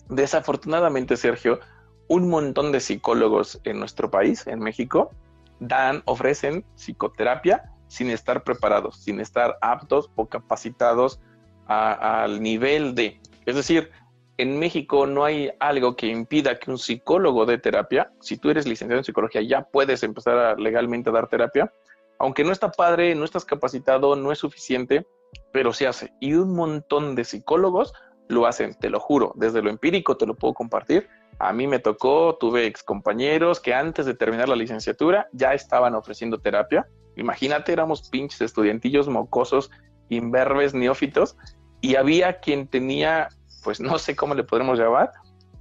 Desafortunadamente, Sergio, un montón de psicólogos en nuestro país, en México, dan, ofrecen psicoterapia sin estar preparados, sin estar aptos o capacitados al nivel de. Es decir, en México no hay algo que impida que un psicólogo dé terapia. Si tú eres licenciado en psicología, ya puedes empezar legalmente a dar terapia. Aunque no está padre, no estás capacitado, no es suficiente, pero se hace. Y un montón de psicólogos lo hacen, te lo juro, desde lo empírico te lo puedo compartir. A mí me tocó, tuve ex compañeros que antes de terminar la licenciatura ya estaban ofreciendo terapia. Imagínate, éramos pinches estudiantillos mocosos, imberbes, neófitos, y había quien tenía, pues no sé cómo le podremos llamar,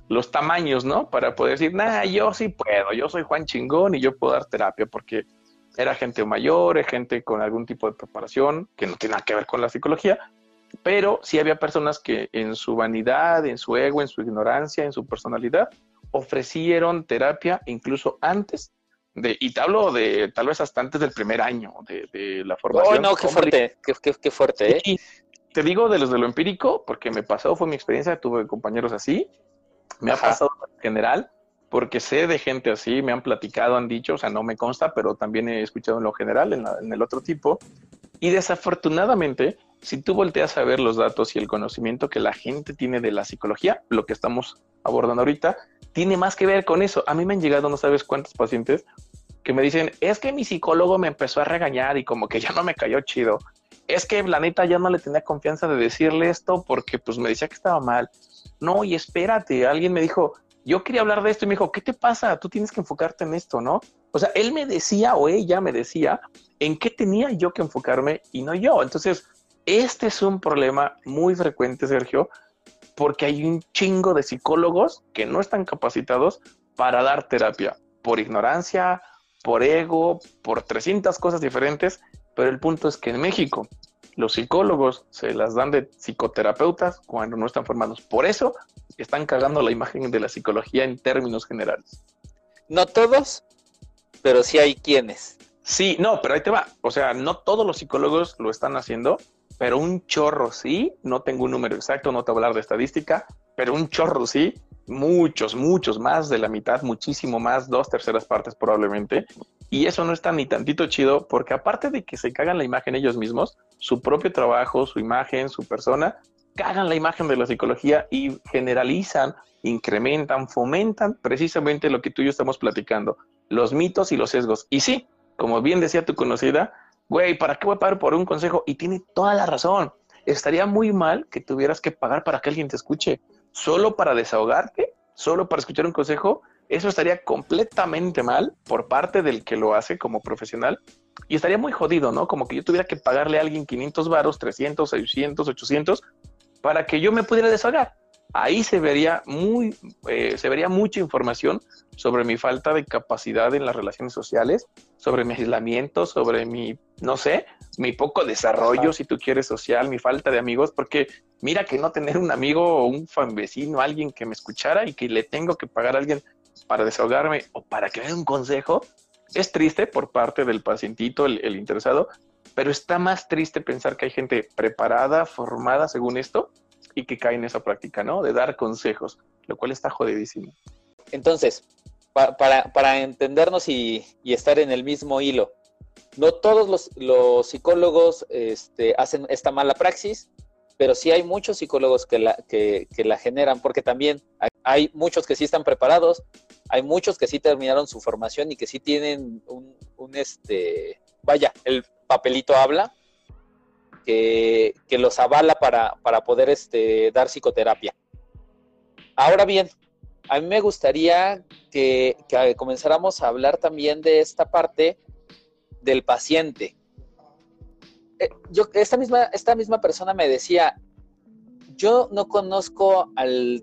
los tamaños, ¿no? Para poder decir, nah, yo sí puedo, yo soy Juan Chingón y yo puedo dar terapia, porque era gente mayor, gente con algún tipo de preparación que no tiene nada que ver con la psicología, pero sí había personas que en su vanidad, en su ego, en su ignorancia, en su personalidad, ofrecieron terapia incluso antes de, y te hablo de tal vez hasta antes del primer año de, la formación. Oh, no, qué fuerte, qué, fuerte, ¿eh? te digo de los de lo empírico, porque me pasó, fue mi experiencia, tuve compañeros así, me ha pasado en general, porque sé de gente así, me han platicado, han dicho, o sea, no me consta, pero también he escuchado en lo general, en, el otro tipo, y desafortunadamente si tú volteas a ver los datos y el conocimiento que la gente tiene de la psicología, lo que estamos abordando ahorita, tiene más que ver con eso. A mí me han llegado no sabes cuántos pacientes que me dicen, es que mi psicólogo me empezó a regañar y como que ya no me cayó chido. Es que la neta ya no le tenía confianza de decirle esto porque pues me decía que estaba mal. No, y espérate, alguien me dijo, yo quería hablar de esto y me dijo, ¿qué te pasa? Tú tienes que enfocarte en esto, ¿no? O sea, él me decía o ella me decía en qué tenía yo que enfocarme y no yo. Entonces, este es un problema muy frecuente, Sergio, porque hay un chingo de psicólogos que no están capacitados para dar terapia por ignorancia, por ego, por 300 cosas diferentes, pero el punto es que en México los psicólogos se las dan de psicoterapeutas cuando no están formados. Por eso están cagando la imagen de la psicología en términos generales. No todos, pero sí hay quienes. Sí, no, pero ahí te va. O sea, no todos los psicólogos lo están haciendo pero un chorro sí, no tengo un número exacto, no te voy a hablar de estadística, pero un chorro sí, muchos, muchos, más de la mitad, muchísimo más, dos terceras partes probablemente. Y eso no está ni tantito chido porque aparte de que se cagan la imagen ellos mismos, su propio trabajo, su imagen, su persona, cagan la imagen de la psicología y generalizan, incrementan, fomentan precisamente lo que tú y yo estamos platicando, los mitos y los sesgos. Y sí, como bien decía tu conocida, güey, ¿para qué voy a pagar por un consejo? Y tiene toda la razón. Estaría muy mal que tuvieras que pagar para que alguien te escuche. Solo para desahogarte, solo para escuchar un consejo, eso estaría completamente mal por parte del que lo hace como profesional. Y estaría muy jodido, ¿no? Como que yo tuviera que pagarle a alguien 500 varos, 300, 600, 800 para que yo me pudiera desahogar. Ahí se vería muy, eh, se vería mucha información sobre mi falta de capacidad en las relaciones sociales, sobre mi aislamiento, sobre mi, no sé, mi poco desarrollo, si tú quieres, social, mi falta de amigos, porque mira que no tener un amigo o un fan vecino, alguien que me escuchara y que le tengo que pagar a alguien para desahogarme o para que me dé un consejo, es triste por parte del pacientito, el, interesado, pero está más triste pensar que hay gente preparada, formada según esto, y que cae en esa práctica, ¿no? De dar consejos, lo cual está jodidísimo. Entonces, para, entendernos y, estar en el mismo hilo, no todos los, psicólogos este, hacen esta mala praxis, pero sí hay muchos psicólogos que la, que, la generan, porque también hay, muchos que sí están preparados, hay muchos que sí terminaron su formación y que sí tienen un, este, vaya, el papelito habla, que, los avala para, poder este, dar psicoterapia. Ahora bien, a mí me gustaría que, comenzáramos a hablar también de esta parte del paciente. Eh, yo, esta misma, esta misma persona me decía, yo no conozco al,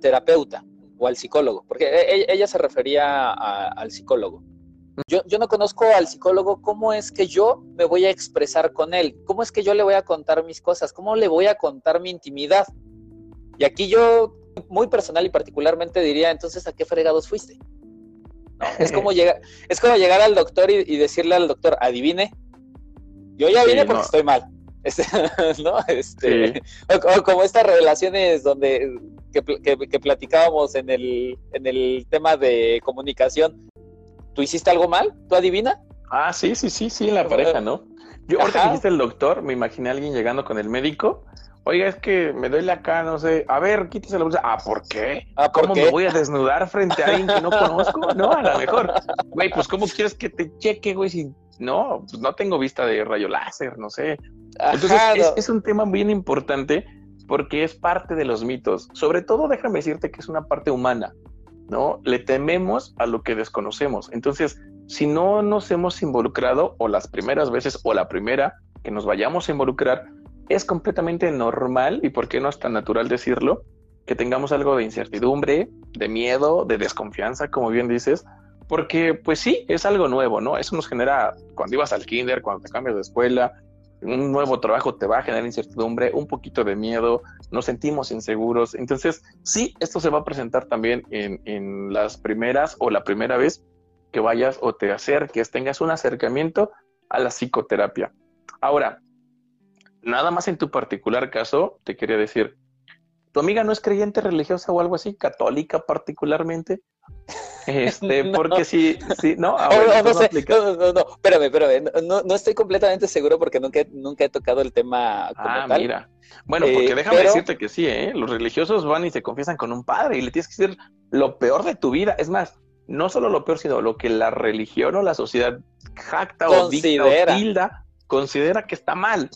terapeuta o al psicólogo, porque e, e, ella, se refería al psicólogo. Yo, yo, no conozco al psicólogo, ¿cómo es que yo me voy a expresar con él? ¿Cómo es que yo le voy a contar mis cosas? ¿Cómo le voy a contar mi intimidad? Y aquí yo, muy personal y particularmente diría, entonces, ¿a qué fregados fuiste? [laughs] es, como llegar, es como llegar al doctor y decirle al doctor, adivine, yo ya vine porque estoy mal. [laughs] Este, ¿no? Este, o, como estas relaciones donde que, platicábamos en el, en el tema de comunicación. ¿Tú hiciste algo mal? ¿Tú adivina? Ah, sí, sí, sí, sí, en la pareja, ¿no? Yo ahorita que dijiste el doctor, me imaginé a alguien llegando con el médico. Oiga, es que me duele acá, no sé. A ver, quítese la bolsa. Ah, ¿por qué? Ah, ¿Cómo me voy a desnudar frente a alguien que no conozco? No, a lo mejor. Güey, pues ¿cómo quieres que te cheque, güey, si no, pues no tengo vista de rayo láser, no sé. Entonces es, un tema bien importante porque es parte de los mitos. Sobre todo, déjame decirte que es una parte humana, ¿no? Le tememos a lo que desconocemos. Entonces, si no nos hemos involucrado, o las primeras veces, o la primera que nos vayamos a involucrar, es completamente normal, y por qué no es tan natural decirlo, que tengamos algo de incertidumbre, de miedo, de desconfianza, como bien dices, porque pues sí, es algo nuevo, ¿no? Eso nos genera, cuando ibas al kinder, cuando te cambias de escuela, un nuevo trabajo te va a generar incertidumbre, un poquito de miedo, nos sentimos inseguros. Entonces, sí, esto se va a presentar también en, en las primeras o la primera vez que vayas o te acerques, tengas un acercamiento a la psicoterapia. Ahora, nada más en tu particular caso, te quería decir, ¿tu amiga no es creyente religiosa o algo así, católica particularmente? Este, [laughs] porque si, sí, no, ah, no, sé, no, no, no, espérame, espérame, no, no, estoy completamente seguro porque nunca, nunca he tocado el tema como ah, mira. Bueno, porque eh, déjame decirte que sí, ¿eh? Los religiosos van y se confiesan con un padre y le tienes que decir lo peor de tu vida. Es más, no solo lo peor, sino lo que la religión o la sociedad jacta considera. o tilda, considera que está mal.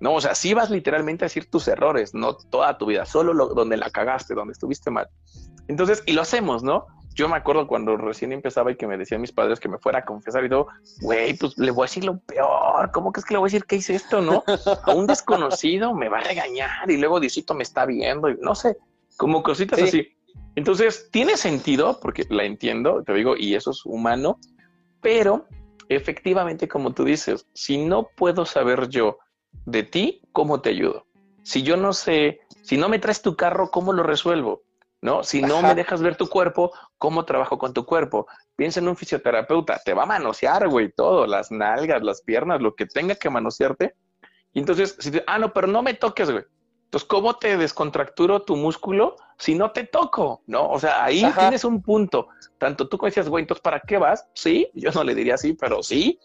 No, o sea, sí vas literalmente a decir tus errores, no toda tu vida, solo lo, donde la cagaste, donde estuviste mal. Entonces, y lo hacemos, ¿no? Yo me acuerdo cuando recién empezaba y que me decían mis padres que me fuera a confesar y todo, güey, pues le voy a decir lo peor, ¿cómo que es que le voy a decir que hice esto, no? A un desconocido me va a regañar y luego Diosito me está viendo y no sé, como cositas así. Entonces, tiene sentido, porque la entiendo, te digo, y eso es humano, pero efectivamente, como tú dices, si no puedo saber yo de ti, ¿cómo te ayudo? Si yo no sé, si no me traes tu carro, ¿cómo lo resuelvo? ¿No? Si no me dejas ver tu cuerpo, ¿cómo trabajo con tu cuerpo? Piensa en un fisioterapeuta, te va a manosear, güey, todo, las nalgas, las piernas, lo que tenga que manosearte. Y entonces, si te, ah, no, pero no me toques, güey. Entonces, ¿cómo te descontracturo tu músculo si no te toco? ¿No? O sea, ahí tienes un punto. Tanto tú como decías, güey, entonces, ¿para qué vas? Sí, yo no le diría así, pero sí,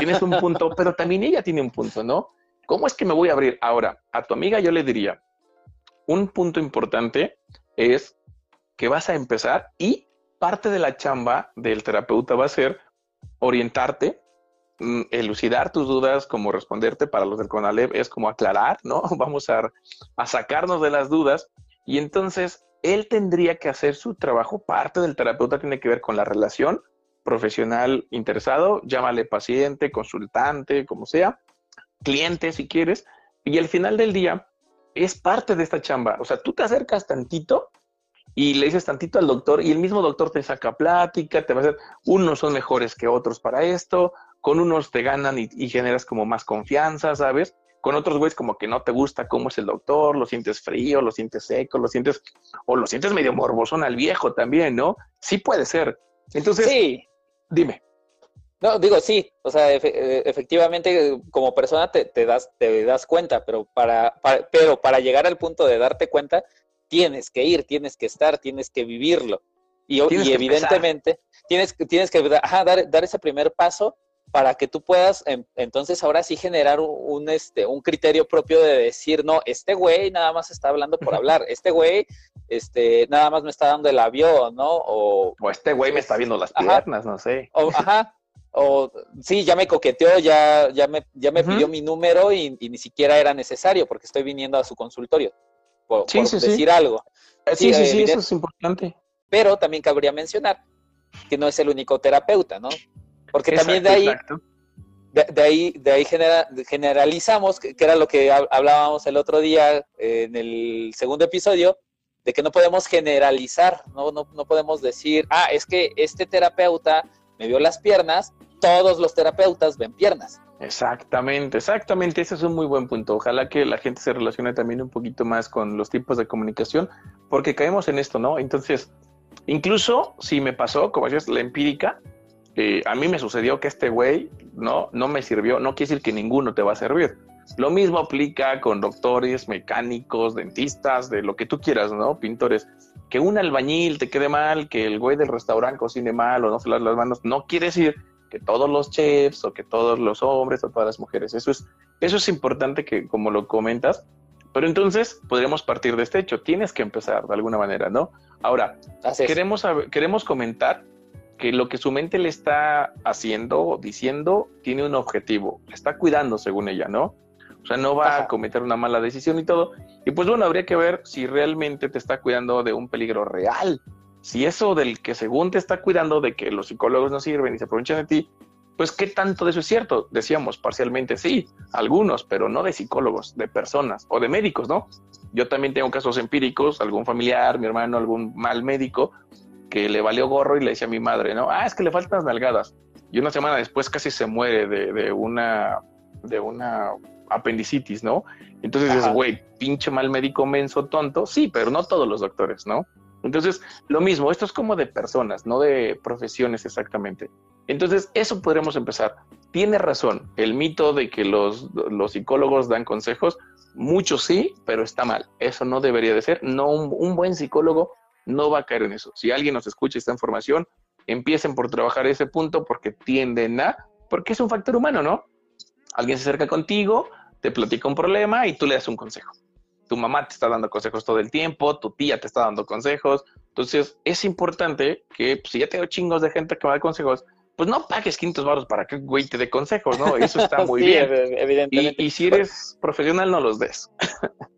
tienes un punto, [laughs] pero también ella tiene un punto, ¿no? ¿Cómo es que me voy a abrir? Ahora, a tu amiga yo le diría, un punto importante es que vas a empezar y parte de la chamba del terapeuta va a ser orientarte, mm, elucidar tus dudas, como responderte para los del CONALEP es como aclarar, ¿no? [laughs] Vamos a, a sacarnos de las dudas y entonces él tendría que hacer su trabajo. Parte del terapeuta tiene que ver con la relación profesional interesado, llámale paciente, consultante, como sea, cliente si quieres. Y al final del día, es parte de esta chamba. O sea, tú te acercas tantito y le dices tantito al doctor y el mismo doctor te saca plática, te va a hacer, unos son mejores que otros para esto, con unos te ganan y, y generas como más confianza, ¿sabes? Con otros güeyes como que no te gusta cómo es el doctor, lo sientes frío, lo sientes seco, lo sientes, o lo sientes medio morbosón al viejo también, ¿no? Sí puede ser. Entonces, sí. dime. No, digo, sí, o sea, eh, efectivamente como persona te, das, te das cuenta, pero para, pero para llegar al punto de darte cuenta, tienes que ir, tienes que estar, tienes que vivirlo. Y, y evidentemente tienes, tienes que dar, dar ese primer paso para que tú puedas entonces ahora sí generar un, este, un criterio propio de decir, no, este güey nada más está hablando por hablar, este güey este, nada más me está dando el avión, ¿no? O, este güey me está viendo las piernas, no sé. O, ajá, o sí, ya me coqueteó, ya, ya me, ya me pidió mi número y, ni siquiera era necesario porque estoy viniendo a su consultorio, por, decir algo. Eh, sí, sí, sí, eso es importante. Pero también cabría mencionar que no es el único terapeuta, ¿no? Porque también de ahí, de, ahí, de ahí generalizamos, que, era lo que hablábamos el otro día en el segundo episodio, de que no podemos generalizar, ¿no? No, no podemos decir, ah, es que este terapeuta me vio las piernas, todos los terapeutas ven piernas. Exactamente, exactamente, ese es un muy buen punto. Ojalá que la gente se relacione también un poquito más con los tipos de comunicación, porque caemos en esto, ¿no? Entonces, incluso si me pasó, como decías, la empírica, eh, a mí me sucedió que este güey no, no me sirvió, no quiere decir que ninguno te va a servir. Lo mismo aplica con doctores, mecánicos, dentistas, de lo que tú quieras, ¿no? Pintores. Que un albañil te quede mal, que el güey del restaurante cocine mal o no se las manos, no quiere decir que todos los chefs o que todos los hombres o todas las mujeres. Eso es, eso es importante que, como lo comentas, pero entonces podríamos partir de este hecho. Tienes que empezar de alguna manera, ¿no? Ahora, queremos, queremos comentar que lo que su mente le está haciendo o diciendo tiene un objetivo, está cuidando según ella, ¿no? O sea, no va a cometer una mala decisión y todo. Y pues bueno, habría que ver si realmente te está cuidando de un peligro real. Si eso del que según te está cuidando de que los psicólogos no sirven y se aprovechan de ti, pues qué tanto de eso es cierto. Decíamos parcialmente sí, algunos, pero no de psicólogos, de personas o de médicos, ¿no? Yo también tengo casos empíricos, algún familiar, mi hermano, algún mal médico, que le valió gorro y le decía a mi madre, ¿no? Ah, es que le faltan nalgadas. Y una semana después casi se muere de, una, de una apendicitis, ¿no? Entonces dices, güey, pinche mal médico menso tonto. Sí, pero no todos los doctores, ¿no? Entonces, lo mismo, esto es como de personas, no de profesiones exactamente. Entonces, eso podremos empezar. Tiene razón, el mito de que los, psicólogos dan consejos, muchos sí, pero está mal. Eso no debería de ser. No, un buen psicólogo no va a caer en eso. Si alguien nos escucha esta información, empiecen por trabajar ese punto porque tienden a, porque es un factor humano, ¿no? Alguien se acerca contigo, te platica un problema y tú le das un consejo. Tu mamá te está dando consejos todo el tiempo, tu tía te está dando consejos. Entonces, es importante que pues, si ya tengo chingos de gente que me da consejos, pues no pagues 500 baros para que güey te dé consejos, ¿no? Eso está [laughs] muy bien. Evidentemente. Y, y, si eres profesional, no los des. [laughs]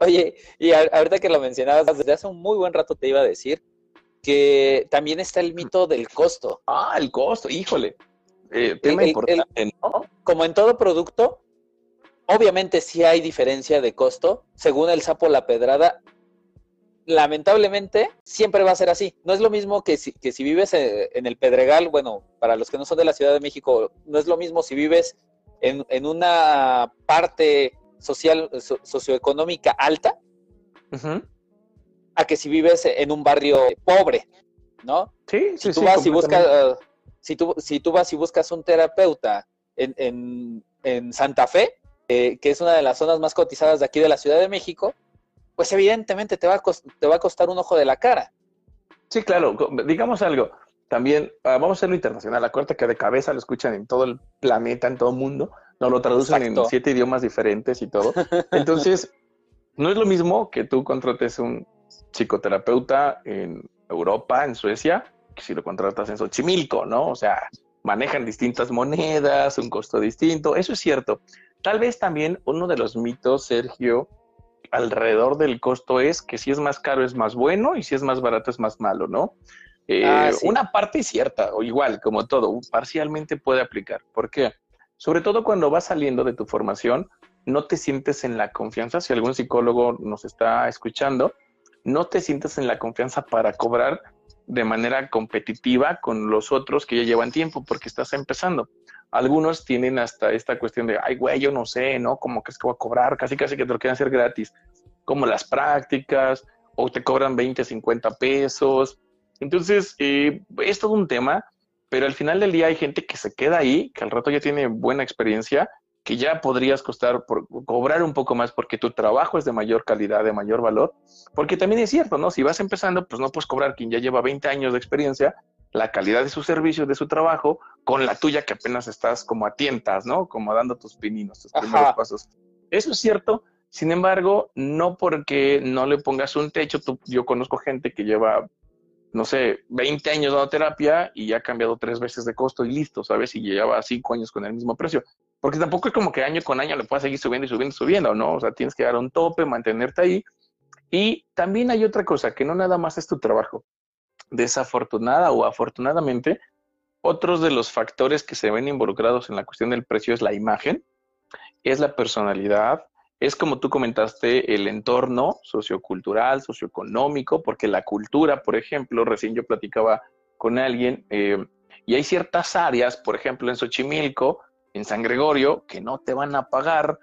oye, y ahorita que lo mencionabas, desde hace un muy buen rato te iba a decir que también está el mito del costo. Ah, el costo, híjole. Eh, tema importante, Como en todo producto, obviamente sí hay diferencia de costo. Según el sapo la pedrada, lamentablemente siempre va a ser así. No es lo mismo que si, que si vives eh, en, el Pedregal, bueno, para los que no son de la Ciudad de México, no es lo mismo si vives en, en una parte social, socioeconómica alta, a que si vives en un barrio pobre, ¿no? Sí, si tú vas y buscas, uh, si, tú, si tú vas y buscas un terapeuta en, Santa Fe, eh, que es una de las zonas más cotizadas de aquí de la Ciudad de México, pues evidentemente te va a, te va a costar un ojo de la cara. Sí, claro, digamos algo. También ah, vamos a hacerlo internacional. Acuérdate que de cabeza lo escuchan en todo el planeta, en todo el mundo. No lo traducen en siete idiomas diferentes y todo. [laughs] Entonces, no es lo mismo que tú contrates un psicoterapeuta en Europa, en Suecia, que si lo contratas en Xochimilco, ¿no? O sea, manejan distintas monedas, un costo distinto. Eso es cierto. Tal vez también uno de los mitos, Sergio, alrededor del costo es que si es más caro es más bueno y si es más barato es más malo, ¿no? Eh, ah, una parte cierta, o igual, como todo, parcialmente puede aplicar. ¿Por qué? Sobre todo cuando vas saliendo de tu formación, no te sientes en la confianza, si algún psicólogo nos está escuchando, no te sientes en la confianza para cobrar de manera competitiva con los otros que ya llevan tiempo porque estás empezando. Algunos tienen hasta esta cuestión de, ay, güey, yo no sé, ¿no? Como que es que voy a cobrar, casi, casi que te lo quieren hacer gratis, como las prácticas, o te cobran 20, 50 pesos. Entonces, eh, es todo un tema, pero al final del día hay gente que se queda ahí, que al rato ya tiene buena experiencia que ya podrías costar por, cobrar un poco más porque tu trabajo es de mayor calidad, de mayor valor, porque también es cierto, ¿no? Si vas empezando, pues no puedes cobrar quien ya lleva 20 años de experiencia la calidad de su servicio, de su trabajo, con la tuya que apenas estás como a tientas, ¿no? Como dando tus pininos, tus primeros pasos. Eso es cierto, sin embargo, no porque no le pongas un techo, yo conozco gente que lleva, no sé, 20 años dando terapia y ya ha cambiado tres veces de costo y listo, ¿sabes? Y lleva cinco años con el mismo precio. Porque tampoco es como que año con año le puedas seguir subiendo y subiendo y subiendo, ¿no? O sea, tienes que dar un tope, mantenerte ahí. Y también hay otra cosa, que no nada más es tu trabajo. Desafortunada o afortunadamente, otros de los factores que se ven involucrados en la cuestión del precio es la imagen, es la personalidad, es como tú comentaste, el entorno sociocultural, socioeconómico, porque la cultura, por ejemplo, recién yo platicaba con alguien, eh, y hay ciertas áreas, por ejemplo, en Xochimilco, en San Gregorio que no te van a pagar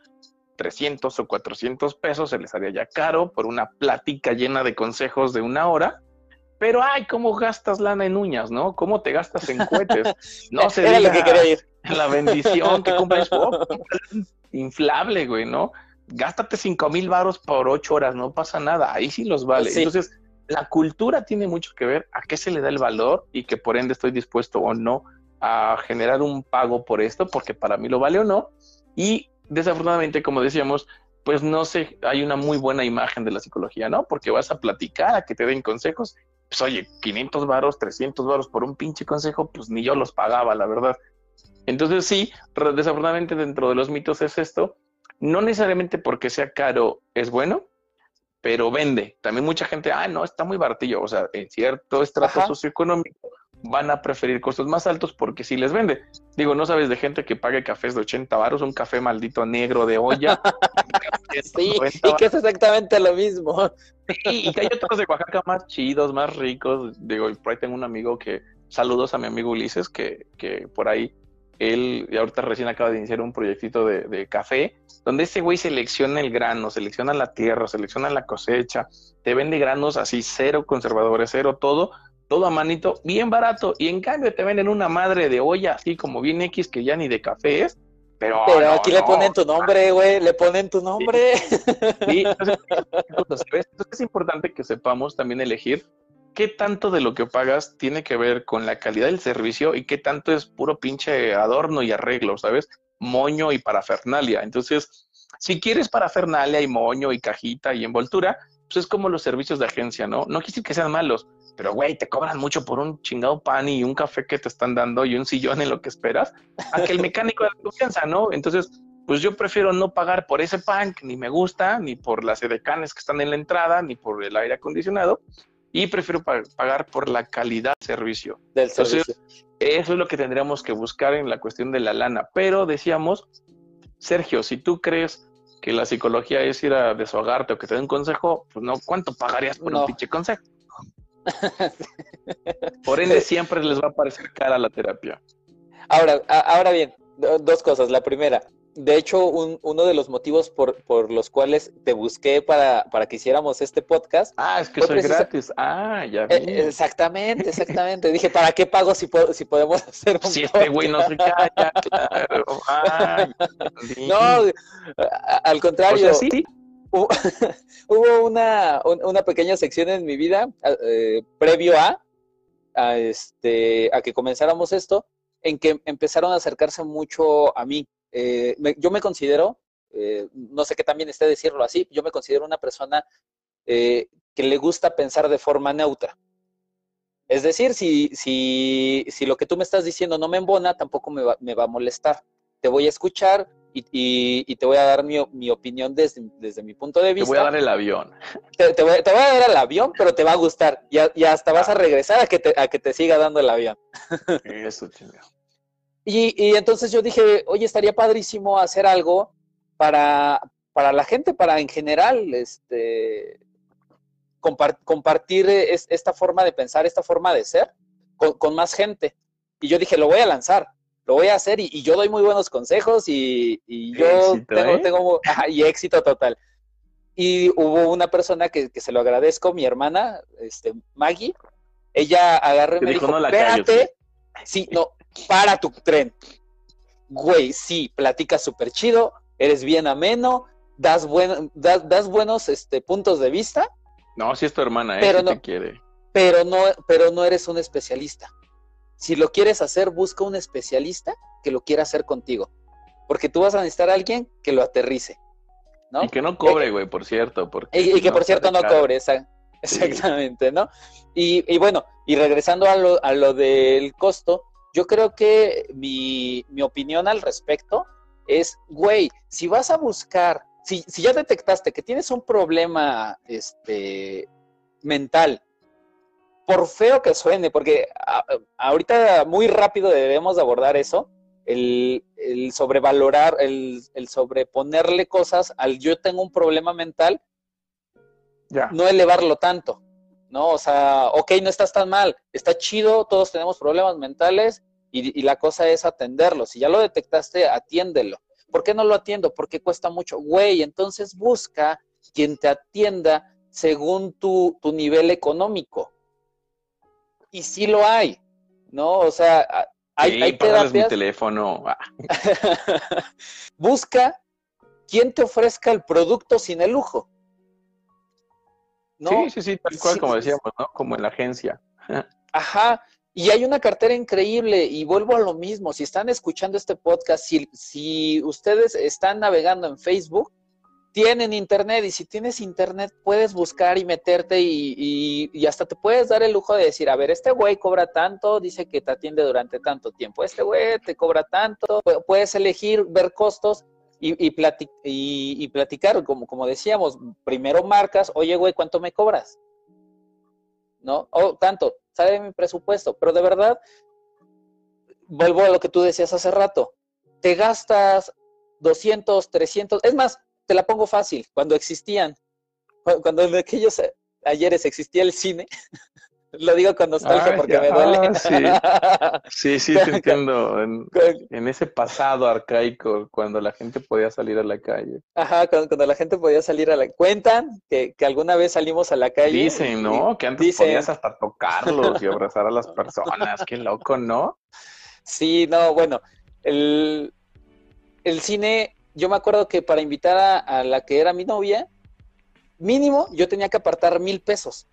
300 o 400 pesos, se les haría ya caro por una plática llena de consejos de una hora. Pero, ay, ¿cómo gastas lana en uñas, no? ¿Cómo te gastas en cohetes? No [laughs] se Era lo que quería ir. La bendición que compras [laughs] inflable, güey, ¿no? Gástate 5 mil baros por 8 horas, no pasa nada. Ahí sí los vale. Entonces, la cultura tiene mucho que ver a qué se le da el valor y que por ende estoy dispuesto o no a generar un pago por esto, porque para mí lo vale o no. Y desafortunadamente, como decíamos, pues no sé, hay una muy buena imagen de la psicología, ¿no? Porque vas a platicar, a que te den consejos. Pues oye, 500 varos, 300 varos por un pinche consejo, pues ni yo los pagaba, la verdad. Entonces sí, desafortunadamente dentro de los mitos es esto. No necesariamente porque sea caro es bueno, pero vende. También mucha gente, ah, no, está muy baratillo. O sea, en cierto estrato socioeconómico van a preferir costos más altos porque si les vende. Digo, no sabes de gente que pague cafés de 80 baros, un café maldito negro de olla. [laughs] sí, y que es exactamente lo mismo. y, que hay otros de Oaxaca más chidos, más ricos. Digo, por ahí tengo un amigo que, saludos a mi amigo Ulises, que, que por ahí él y ahorita recién acaba de iniciar un proyectito de, de, café, donde ese güey selecciona el grano, selecciona la tierra, selecciona la cosecha, te vende granos así cero conservadores, cero todo, todo a manito, bien barato, y en cambio te venden una madre de olla, así como bien X, que ya ni de café es, pero, pero aquí le ponen tu nombre, güey, le ponen tu nombre. Sí, entonces, es importante que sepamos también elegir qué tanto de lo que pagas tiene que ver con la calidad del servicio y qué tanto es puro pinche adorno y arreglo, ¿sabes? Moño y parafernalia. Entonces, si quieres parafernalia y moño y cajita y envoltura, pues es como los servicios de agencia, ¿no? No quisiera que sean malos, pero güey, te cobran mucho por un chingado pan y un café que te están dando y un sillón en lo que esperas, a que el mecánico de la confianza, ¿no? Entonces, pues yo prefiero no pagar por ese pan que ni me gusta, ni por las edecanes que están en la entrada, ni por el aire acondicionado, y prefiero pagar por la calidad del servicio. Del servicio. Entonces, eso es lo que tendríamos que buscar en la cuestión de la lana. Pero decíamos, Sergio, si tú crees que la psicología es ir a desahogarte o que te den un consejo, pues no, ¿cuánto pagarías por un pinche consejo? Por ende, [laughs] siempre les va a parecer cara la terapia. Ahora, ahora bien, dos cosas. La primera, de hecho, uno de los motivos por, los cuales te busqué para, para, que hiciéramos este podcast. Ah, es que soy gratis. Ah, ya vi. Eh, exactamente, exactamente. Dije, ¿para qué pago si, si podemos hacer un Si este güey no se calla, claro. [laughs] no, al contrario. sí, [laughs] hubo una, una, pequeña sección en mi vida eh, previo a, este, a que comenzáramos esto, en que empezaron a acercarse mucho a mí. Eh, yo me considero, eh, no sé qué también esté decirlo así, yo me considero una persona que le gusta pensar de forma neutra. Es decir, si, si, si lo que tú me estás diciendo no me embona, tampoco me va, me va a molestar. Te voy a escuchar, y, te voy a dar mi, opinión desde, desde, mi punto de vista. Te voy a dar el avión. Te, voy, a dar el avión, pero te va a gustar. Y, hasta vas a regresar a que, te, a que te siga dando el avión. [laughs] Eso, Y, y entonces yo dije, oye, estaría padrísimo hacer algo para, para la gente, para en general, este, compartir esta forma de pensar, esta forma de ser con, más gente. Y yo dije, lo voy a lanzar, lo voy a hacer y, yo doy muy buenos consejos y, yo tengo, ¿eh? tengo y éxito total. Y hubo una persona que, se lo agradezco, mi hermana, este, Maggie, ella agarró y me dijo, espérate, sí, no, para tu tren. Güey, sí, platicas súper chido, eres bien ameno, das, buen, das, buenos este, puntos de vista. No, si es tu hermana, ¿eh? Pero no, te quiere. Pero no, pero no eres un especialista. Si lo quieres hacer, busca un especialista que lo quiera hacer contigo. Porque tú vas a necesitar a alguien que lo aterrice. ¿no? Y que no cobre, güey, por cierto. Porque y, que por cierto no cobre, exactamente, ¿no? Y, bueno, y regresando a lo, a lo del costo, yo creo que mi, opinión al respecto es, güey, si vas a buscar, si, si ya detectaste que tienes un problema este, mental, por feo que suene, porque ahorita muy rápido debemos abordar eso, el, sobrevalorar, el, sobreponerle cosas al yo tengo un problema mental, no elevarlo tanto, ¿no? O sea, ok, no estás tan mal, está chido, todos tenemos problemas mentales y, la cosa es atenderlo. Si ya lo detectaste, atiéndelo. ¿Por qué no lo atiendo? Porque cuesta mucho. Güey, entonces busca quien te atienda según tu, tu nivel económico. Y sí lo hay, ¿no? O sea, hay, hay terapias. mi teléfono. Ah. [laughs] Busca quien te ofrezca el producto sin el lujo. Sí, sí, sí, tal cual como decíamos, ¿no? Como en la agencia. Ajá. Y hay una cartera increíble y vuelvo a lo mismo. Si están escuchando este podcast, si, si ustedes están navegando en Facebook, tienen internet y si tienes internet puedes buscar y meterte y, y, hasta te puedes dar el lujo de decir, a ver, este güey cobra tanto, dice que te atiende durante tanto tiempo, este güey te cobra tanto, puedes elegir, ver costos y, y, platicar, como, como decíamos, primero marcas, oye güey, ¿cuánto me cobras? ¿No? O tanto, sale mi presupuesto, pero de verdad, vuelvo a lo que tú decías hace rato, te gastas 200, 300, es más, te la pongo fácil, cuando existían, cuando en aquellos ayeres existía el cine, [laughs] lo digo con nostalgia porque me duele. Ah, sí. [laughs] sí, te entiendo. En, ese pasado arcaico, cuando la gente podía salir a la calle. Ajá, cuando, la gente podía salir a la... Cuentan que, alguna vez salimos a la calle. Dicen, ¿no? que antes podías hasta tocarlos y abrazar a las [laughs] personas. Qué loco, ¿no? Sí, no, bueno, el, el cine yo me acuerdo que para invitar a, la que era mi novia, mínimo yo tenía que apartar mil pesos.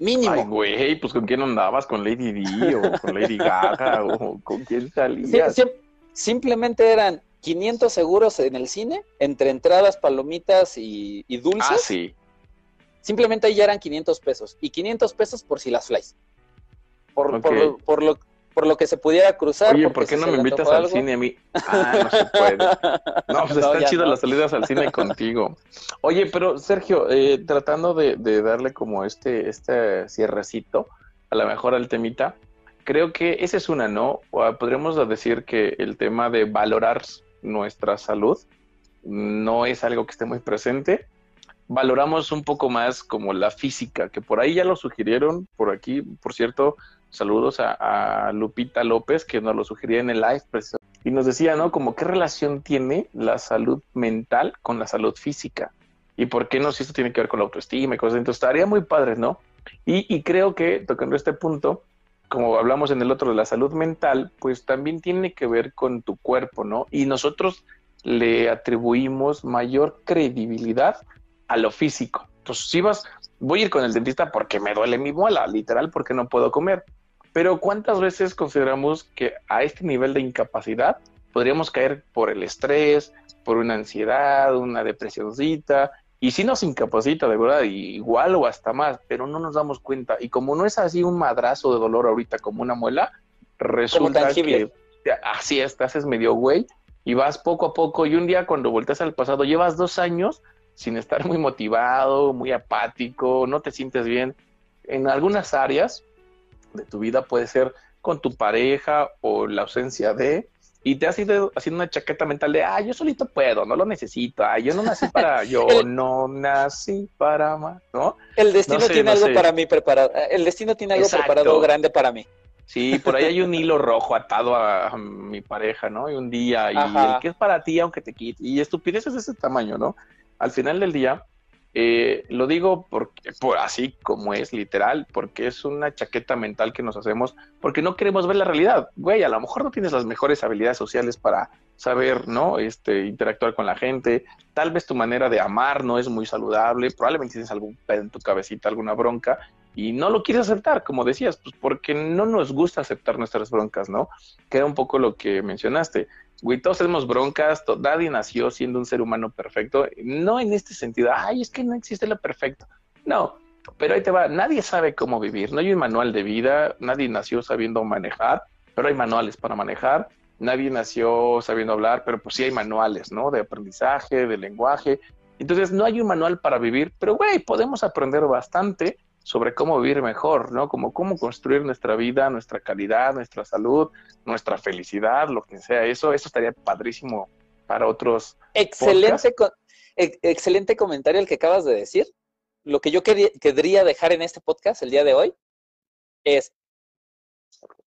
Mínimo. Ay, güey, pues ¿con quién andabas? ¿Con Lady D o con Lady Gaga o con quién salías? simplemente eran 500 seguros en el cine, entre entradas, palomitas y, dulces. Ah, sí. Simplemente ahí ya eran 500 pesos. Y 500 pesos por si las flies. Por, por, por, lo, por lo que se pudiera cruzar. Oye, ¿por qué no me invitas al cine a mí? Ah, no se puede. [laughs] No, pues están chidas las salidas al cine [laughs] contigo. Oye, pero Sergio, eh, tratando de, darle como este, este cierrecito, a lo mejor al temita, creo que esa es una, ¿no? podríamos decir que el tema de valorar nuestra salud no es algo que esté muy presente. Valoramos un poco más como la física, que por ahí ya lo sugirieron, por aquí, por cierto, Saludos a, Lupita López, que nos lo sugería en el live. Y nos decía, ¿no? Como qué relación tiene la salud mental con la salud física. Y por qué no, si esto tiene que ver con la autoestima y cosas. Entonces estaría muy padre, ¿no? Y, creo que, tocando este punto, como hablamos en el otro de la salud mental, pues también tiene que ver con tu cuerpo, ¿no? Y nosotros le atribuimos mayor credibilidad a lo físico. Entonces, si vas, voy a ir con el dentista porque me duele mi muela, literal, porque no puedo comer. Pero ¿cuántas veces consideramos que a este nivel de incapacidad podríamos caer por el estrés, por una ansiedad, una depresioncita? Y si nos incapacita de verdad, igual o hasta más, pero no nos damos cuenta. Y como no es así un madrazo de dolor ahorita como una muela, resulta que así es, te haces medio güey y vas poco a poco. Y un día cuando volteas al pasado, llevas dos años sin estar muy motivado, muy apático, no te sientes bien. En algunas áreas de tu vida puede ser con tu pareja o la ausencia de, y te has ido haciendo una chaqueta mental de, ah, yo solito puedo, no lo necesito, ah, yo no nací para, [laughs] yo no nací para más, ¿no? El destino tiene algo para mí preparado, el destino tiene algo preparado grande para mí. Sí, por ahí hay un hilo rojo atado a, mi pareja, ¿no? Y un día, y el que es para ti, aunque te quite, y estupideces de ese tamaño, ¿no? Al final del día, eh, lo digo porque, por así como es, literal, porque es una chaqueta mental que nos hacemos, porque no queremos ver la realidad. Güey, a lo mejor no tienes las mejores habilidades sociales para saber, ¿no? Este, interactuar con la gente. Tal vez tu manera de amar no es muy saludable. Probablemente tienes algún pedo en tu cabecita, alguna bronca, y no lo quieres aceptar, como decías, pues porque no nos gusta aceptar nuestras broncas, ¿no? Queda un poco lo que mencionaste güey, todos tenemos broncas, nadie nació siendo un ser humano perfecto, no en este sentido, ay, es que no existe lo perfecto, no, pero ahí te va, nadie sabe cómo vivir, no hay un manual de vida, nadie nació sabiendo manejar, pero hay manuales para manejar, nadie nació sabiendo hablar, pero pues sí hay manuales, ¿no? De aprendizaje, de lenguaje, entonces no hay un manual para vivir, pero güey, podemos aprender bastante sobre cómo vivir mejor, ¿no? Como cómo construir nuestra vida, nuestra calidad, nuestra salud, nuestra felicidad, lo que sea. Eso, eso estaría padrísimo para otros. Excelente, excelente comentario el que acabas de decir. Lo que yo querría dejar en este podcast el día de hoy es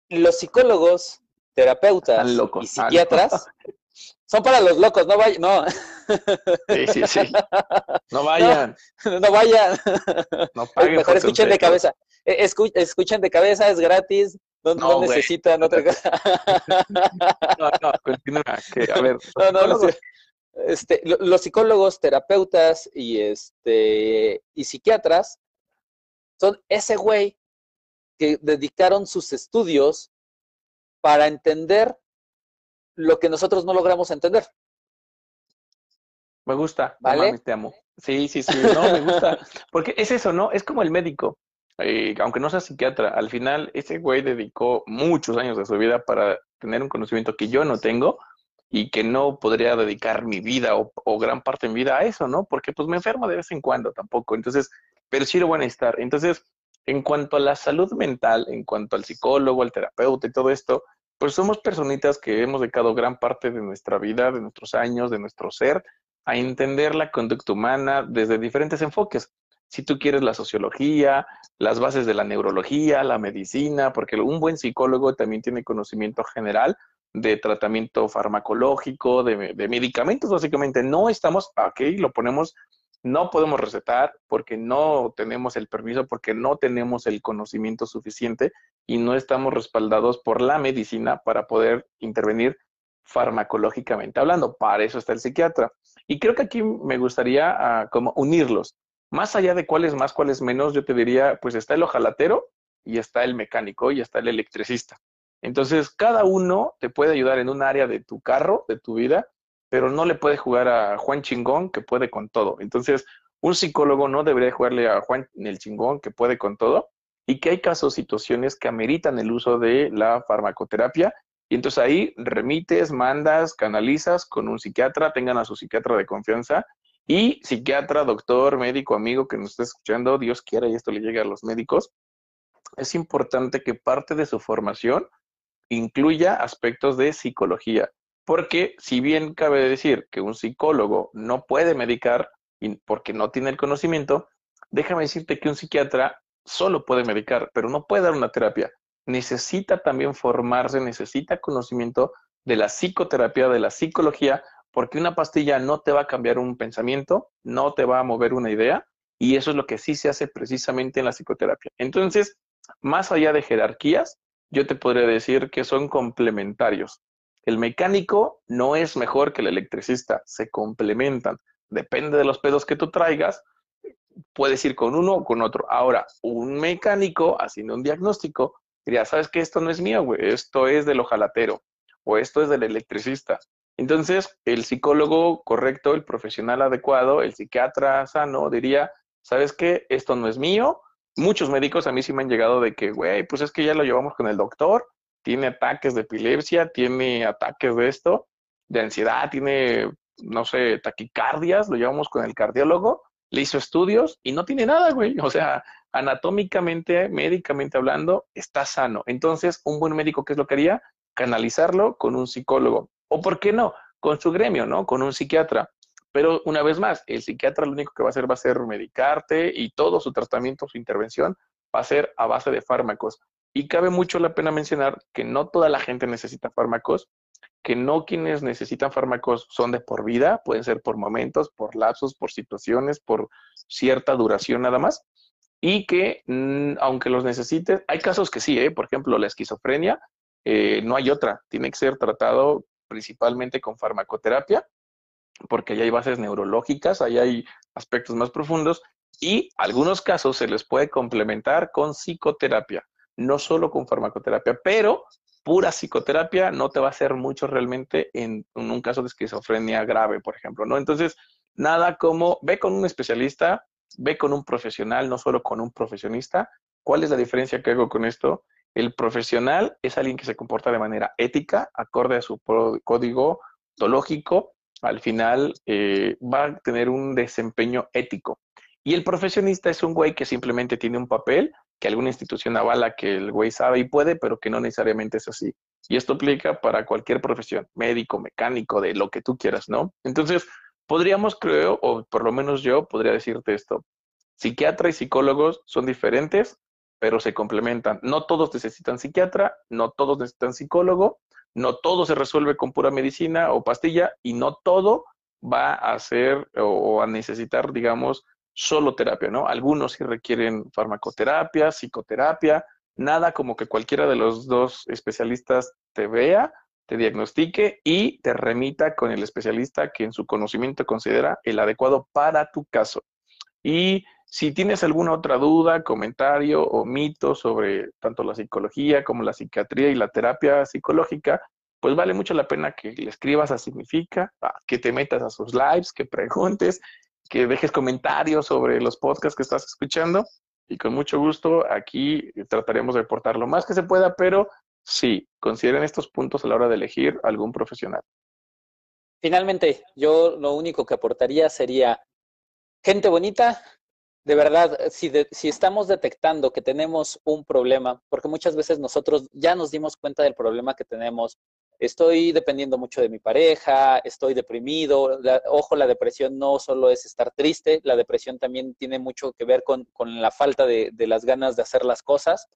los psicólogos, terapeutas y psiquiatras son para los locos, no vayan, no. Sí, sí, sí. No vayan. No, vayan. No paguen Mejor escuchen de cabeza. E, escuchen de cabeza, es gratis. No, no, necesitan otra cosa. [laughs] No, no, continúa. a ver. No, no, no. Este, los psicólogos, terapeutas y, este, y psiquiatras son ese güey que dedicaron sus estudios para entender lo que nosotros no logramos entender. Me gusta, ¿vale? te amo. Sí, sí, sí, no, me gusta. [laughs] Porque es eso, ¿no? Es como el médico. Eh, aunque no sea psiquiatra, al final ese güey dedicó muchos años de su vida para tener un conocimiento que yo no tengo y que no podría dedicar mi vida o, o, gran parte de mi vida a eso, ¿no? Porque pues me enfermo de vez en cuando tampoco. Entonces, pero sí lo van a estar. Entonces, en cuanto a la salud mental, en cuanto al psicólogo, al terapeuta y todo esto, pues somos personitas que hemos dedicado gran parte de nuestra vida, de nuestros años, de nuestro ser, a entender la conducta humana desde diferentes enfoques. Si tú quieres la sociología, las bases de la neurología, la medicina, porque un buen psicólogo también tiene conocimiento general de tratamiento farmacológico, de, medicamentos, básicamente. No estamos, aquí lo ponemos no podemos recetar porque no tenemos el permiso, porque no tenemos el conocimiento suficiente y no estamos respaldados por la medicina para poder intervenir farmacológicamente hablando. Para eso está el psiquiatra. Y creo que aquí me gustaría ah, como unirlos. Más allá de cuál es más, cuál es menos, yo te diría, pues está el ojalatero y está el mecánico y está el electricista. Entonces, cada uno te puede ayudar en un área de tu carro, de tu vida, pero no le puede jugar a Juan Chingón que puede con todo. Entonces, un psicólogo no debería jugarle a Juan el Chingón que puede con todo y que hay casos, situaciones que ameritan el uso de la farmacoterapia y entonces ahí remites, mandas, canalizas con un psiquiatra, tengan a su psiquiatra de confianza y psiquiatra, doctor, médico, amigo que nos esté escuchando, Dios quiera y esto le llegue a los médicos, es importante que parte de su formación incluya aspectos de psicología. Porque si bien cabe decir que un psicólogo no puede medicar porque no tiene el conocimiento, déjame decirte que un psiquiatra solo puede medicar, pero no puede dar una terapia. Necesita también formarse, necesita conocimiento de la psicoterapia, de la psicología, porque una pastilla no te va a cambiar un pensamiento, no te va a mover una idea, y eso es lo que sí se hace precisamente en la psicoterapia. Entonces, más allá de jerarquías, yo te podría decir que son complementarios. El mecánico no es mejor que el electricista, se complementan. Depende de los pedos que tú traigas, puedes ir con uno o con otro. Ahora, un mecánico haciendo un diagnóstico diría, ¿sabes qué? Esto no es mío, güey, esto es del ojalatero o esto es del electricista. Entonces, el psicólogo correcto, el profesional adecuado, el psiquiatra sano diría, ¿sabes qué? Esto no es mío. Muchos médicos a mí sí me han llegado de que, güey, pues es que ya lo llevamos con el doctor tiene ataques de epilepsia, tiene ataques de esto, de ansiedad, tiene, no sé, taquicardias, lo llevamos con el cardiólogo, le hizo estudios y no tiene nada, güey. O sea, anatómicamente, médicamente hablando, está sano. Entonces, un buen médico, ¿qué es lo que haría? canalizarlo con un psicólogo. O, ¿por qué no? Con su gremio, ¿no? Con un psiquiatra. Pero una vez más, el psiquiatra lo único que va a hacer va a ser medicarte y todo su tratamiento, su intervención va a ser a base de fármacos. Y cabe mucho la pena mencionar que no toda la gente necesita fármacos, que no quienes necesitan fármacos son de por vida, pueden ser por momentos, por lapsos, por situaciones, por cierta duración nada más, y que mm, aunque los necesites, hay casos que sí, ¿eh? por ejemplo, la esquizofrenia, eh, no hay otra, tiene que ser tratado principalmente con farmacoterapia, porque ahí hay bases neurológicas, ahí hay aspectos más profundos, y algunos casos se les puede complementar con psicoterapia, no solo con farmacoterapia, pero pura psicoterapia no te va a hacer mucho realmente en, un caso de esquizofrenia grave, por ejemplo, ¿no? Entonces, nada como ve con un especialista, ve con un profesional, no solo con un profesionista. ¿Cuál es la diferencia que hago con esto? El profesional es alguien que se comporta de manera ética, acorde a su código ontológico, al final eh, va a tener un desempeño ético. Y el profesionista es un güey que simplemente tiene un papel que alguna institución avala que el güey sabe y puede, pero que no necesariamente es así. Y esto aplica para cualquier profesión, médico, mecánico, de lo que tú quieras, ¿no? Entonces, podríamos, creo, o por lo menos yo podría decirte esto. Psiquiatra y psicólogos son diferentes, pero se complementan. No todos necesitan psiquiatra, no todos necesitan psicólogo, no todo se resuelve con pura medicina o pastilla y no todo va a ser o a necesitar, digamos, solo terapia, ¿no? Algunos sí requieren farmacoterapia, psicoterapia, nada como que cualquiera de los dos especialistas te vea, te diagnostique y te remita con el especialista que en su conocimiento considera el adecuado para tu caso. Y si tienes alguna otra duda, comentario o mito sobre tanto la psicología como la psiquiatría y la terapia psicológica, pues vale mucho la pena que le escribas a Significa, que te metas a sus lives, que preguntes que dejes comentarios sobre los podcasts que estás escuchando y con mucho gusto aquí trataremos de aportar lo más que se pueda, pero sí, consideren estos puntos a la hora de elegir algún profesional. Finalmente, yo lo único que aportaría sería, gente bonita, de verdad, si, si estamos detectando que tenemos un problema, porque muchas veces nosotros ya nos dimos cuenta del problema que tenemos, estoy dependiendo mucho de mi pareja, estoy deprimido. ojo, la depresión no solo es estar triste, la depresión también tiene mucho que ver con, la falta de, las ganas de hacer las cosas.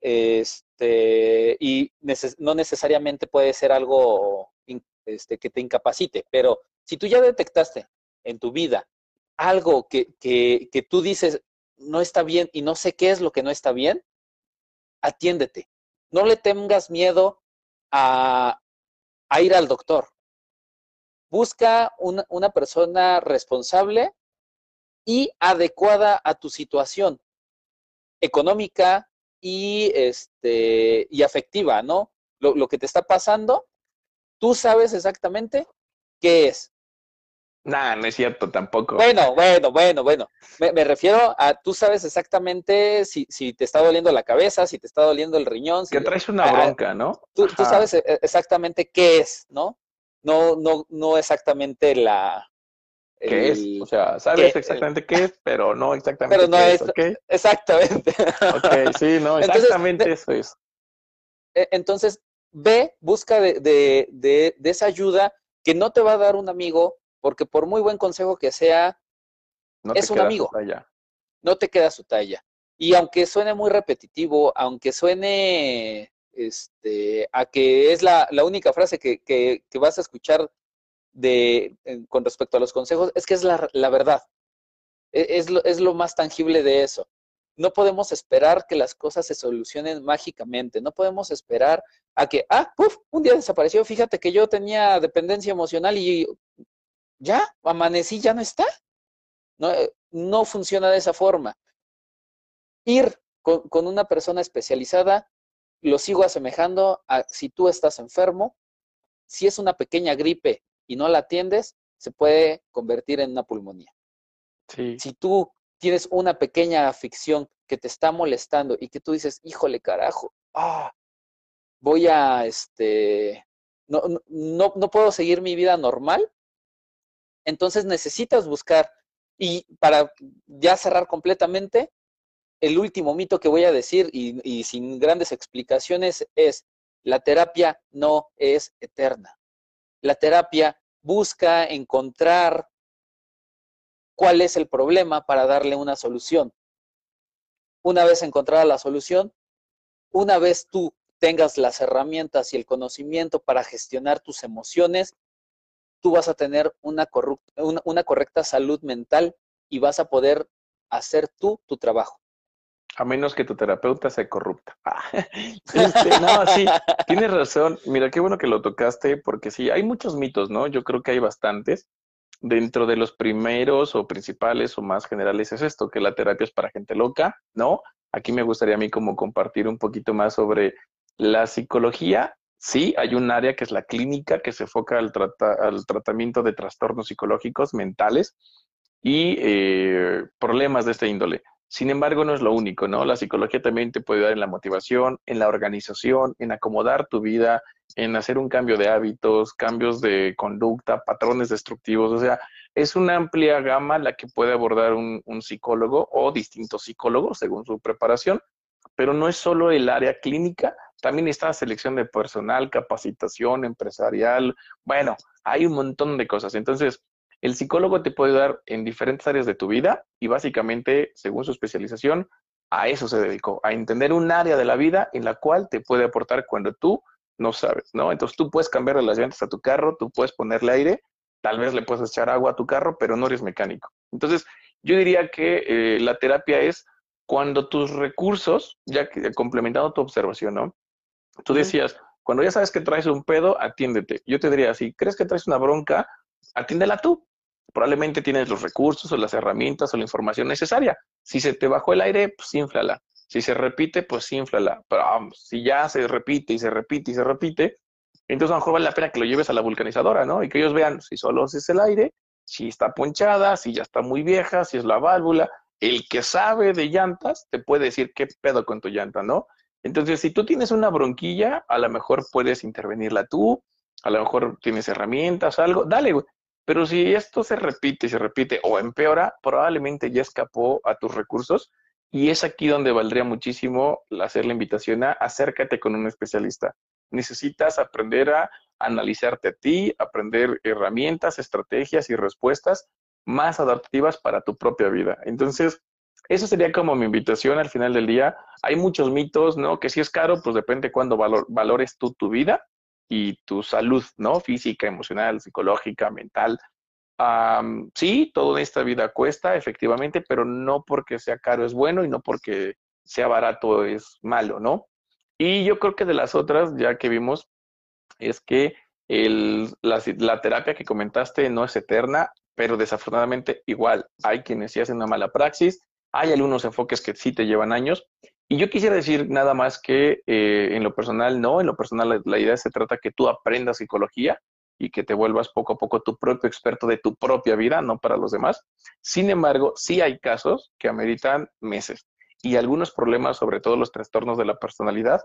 Este, y no necesariamente puede ser algo este, que te incapacite, pero si tú ya detectaste en tu vida algo que, que tú dices no está bien y no sé qué es lo que no está bien, atiéndete. No le tengas miedo a, ir al doctor. Busca una, una persona responsable y adecuada a tu situación económica y, este, y afectiva, ¿no? Lo, lo, que te está pasando, tú sabes exactamente qué es. Nah, no es cierto tampoco. Bueno, bueno, bueno, bueno. Me, refiero a, tú sabes exactamente si, si, te está doliendo la cabeza, si te está doliendo el riñón. Si, que traes una bronca, ¿no? Tú, tú, sabes e, e, exactamente qué es, ¿no? No, no, no exactamente la... ¿Qué es? O sea, sabes exactamente qué es, pero no exactamente pero no qué es, es Exactamente. Ok, sí, no, [laughs] exactamente eso es. E, entonces, ve, busca de, de, de, de esa ayuda que no te va a dar un amigo, porque por muy buen consejo que sea, es un amigo. No te queda su talla. Y aunque suene muy repetitivo, aunque suene este, a que es la, única frase que, que, vas a escuchar de, con respecto a los consejos, es que es la, la verdad. E, es lo, es lo más tangible de eso. No podemos esperar que las cosas se solucionen mágicamente. No podemos esperar a que, ah, puf, un día desapareció. Fíjate que yo tenía dependencia emocional y ya, amanecí, ya no está. No, eh, no funciona de esa forma. Ir con, una persona especializada, lo sigo asemejando a si tú estás enfermo, si es una pequeña gripe y no la atiendes, se puede convertir en una pulmonía. Si tú tienes una pequeña afición que te está molestando y que tú dices, híjole carajo, ah, voy a, este, no, no, no puedo seguir mi vida normal, entonces necesitas buscar, y para ya cerrar completamente, el último mito que voy a decir y, sin grandes explicaciones es, La terapia no es eterna. La terapia busca encontrar cuál es el problema para darle una solución. Una vez encontrada la solución, una vez tú tengas las herramientas y el conocimiento para gestionar tus emociones, tú vas a tener una, correcta salud mental y vas a poder hacer tú tu trabajo. A menos que tu terapeuta sea corrupta. Ah, [laughs] este, no, sí, tienes razón. Mira, qué bueno que lo tocaste, porque sí, hay muchos mitos, ¿no? Yo creo que hay bastantes. Dentro de los primeros o principales o más generales es esto, que la terapia es para gente loca, ¿no? Aquí me gustaría a mí como compartir un poquito más sobre la psicología. Sí, hay un área que es la clínica, que se enfoca al, tratamiento de trastornos psicológicos mentales y eh, problemas de este índole. Sin embargo, no es lo único, ¿no? La psicología también te puede ayudar en la motivación, en la organización, en acomodar tu vida, en hacer un cambio de hábitos, cambios de conducta, patrones destructivos. O sea, es una amplia gama la que puede abordar un, psicólogo o distintos psicólogos según su preparación, pero no es solo el área clínica, también está selección de personal, capacitación empresarial. Bueno, hay un montón de cosas. Entonces, el psicólogo te puede dar en diferentes áreas de tu vida y básicamente, según su especialización, a eso se dedicó, a entender un área de la vida en la cual te puede aportar cuando tú no sabes, ¿no? Entonces tú puedes cambiar las llantas a tu carro, tú puedes ponerle aire, tal vez le puedes echar agua a tu carro, pero no eres mecánico. Entonces, yo diría que eh, la terapia es cuando tus recursos, ya que complementando tu observación, ¿no? Tú decías, cuando ya sabes que traes un pedo, atiéndete. Yo te diría, si crees que traes una bronca, atiéndela tú. Probablemente tienes los recursos o las herramientas o la información necesaria. Si se te bajó el aire, pues inflala. Si se repite, pues inflala. Pero si ya se repite y se repite y se repite, entonces a lo mejor vale la pena que lo lleves a la vulcanizadora, ¿no? Y que ellos vean si solo es el aire, si está ponchada, si ya está muy vieja, si es la válvula. El que sabe de llantas te puede decir qué pedo con tu llanta, ¿no? Entonces, si tú tienes una bronquilla, a lo mejor puedes intervenirla tú, a lo mejor tienes herramientas, algo, dale. Pero si esto se repite se repite o empeora, probablemente ya escapó a tus recursos y es aquí donde valdría muchísimo hacer la invitación a acércate con un especialista. Necesitas aprender a analizarte a ti, aprender herramientas, estrategias y respuestas más adaptativas para tu propia vida. Entonces, eso sería como mi invitación al final del día. Hay muchos mitos, ¿no? Que si es caro, pues depende cuándo valores tú tu vida y tu salud, ¿no? Física, emocional, psicológica, mental. sí, todo en esta vida cuesta, efectivamente, pero no porque sea caro es bueno y no porque sea barato es malo, ¿no? Y yo creo que de las otras, ya que vimos, es que el, la, la, terapia que comentaste no es eterna, pero desafortunadamente igual hay quienes sí hacen una mala praxis hay algunos enfoques que sí te llevan años. Y yo quisiera decir nada más que eh, en lo personal, no, en lo personal la, idea se trata que tú aprendas psicología y que te vuelvas poco a poco tu propio experto de tu propia vida, no para los demás. Sin embargo, sí hay casos que ameritan meses y algunos problemas, sobre todo los trastornos de la personalidad,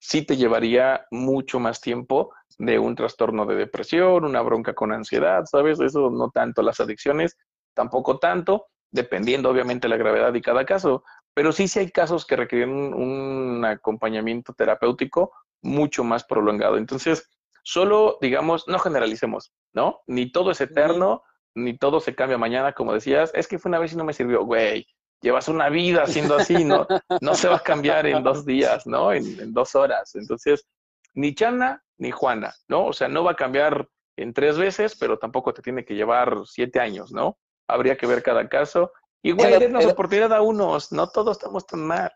sí te llevaría mucho más tiempo de un trastorno de depresión, una bronca con ansiedad, ¿sabes? Eso no tanto, las adicciones tampoco tanto, dependiendo obviamente la gravedad de cada caso, pero sí, sí hay casos que requieren un, acompañamiento terapéutico mucho más prolongado. Entonces, solo, digamos, no generalicemos, ¿no? Ni todo es eterno, ni todo se cambia mañana, como decías, es que fue una vez y no me sirvió, güey, llevas una vida haciendo así, ¿no? No se va a cambiar en dos días, ¿no? En, en dos horas. Entonces, ni Chana ni Juana, ¿no? O sea, no va a cambiar en tres veces, pero tampoco te tiene que llevar siete años, ¿no? Habría que ver cada caso. Igual dennos oportunidad a unos, no todos estamos tan mal.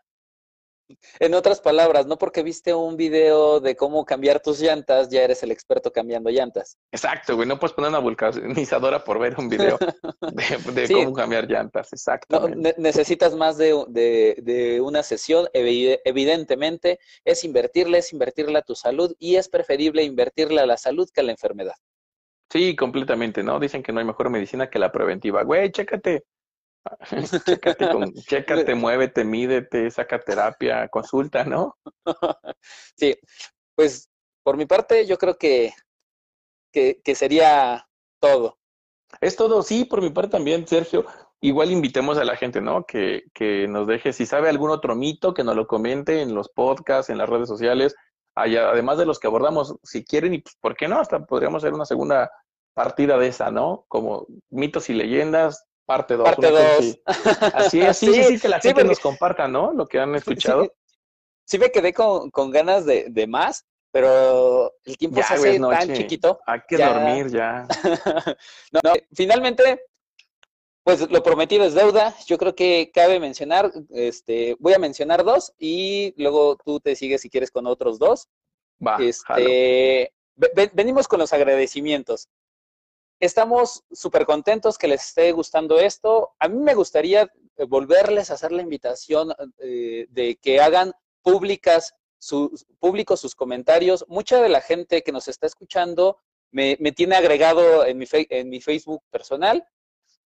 En otras palabras, no porque viste un video de cómo cambiar tus llantas, ya eres el experto cambiando llantas. Exacto, güey. No puedes poner una vulcanizadora por ver un video [laughs] de, cómo cambiar llantas. Exacto. necesitas más de, una sesión. Evidentemente, es invertirle, es invertirle a tu salud y es preferible invertirle a la salud que a la enfermedad. Sí, completamente, ¿no? Dicen que no hay mejor medicina que la preventiva. Güey, chécate. [laughs] chécate, con, [laughs] chécate, muévete, mídete, saca terapia, consulta, ¿no? [laughs] Sí, pues por mi parte yo creo que, que, que sería todo. Es todo, sí, por mi parte también, Sergio. Igual invitemos a la gente, ¿no? Que, que nos deje, si sabe algún otro mito, que nos lo comente en los podcasts, en las redes sociales además de los que abordamos, si quieren, y pues, ¿por qué no? Hasta podríamos hacer una segunda partida de esa, ¿no? Como mitos y leyendas, parte 2. Parte 2. [laughs] Así es, sí, sí, sí, que la gente nos comparta, ¿no? Lo que han escuchado. Sí, me quedé con, con ganas de, de, más, pero el tiempo se hace tan chiquito. Hay que dormir ya. no, [laughs] no, finalmente, pues lo prometido es deuda. Yo creo que cabe mencionar, este, voy a mencionar dos y luego tú te sigues si quieres con otros dos. Va, este, venimos con los agradecimientos. Estamos súper contentos que les esté gustando esto. A mí me gustaría volverles a hacer la invitación eh, de que hagan públicas sus públicos sus comentarios. Mucha de la gente que nos está escuchando me, me tiene agregado en mi, en mi Facebook personal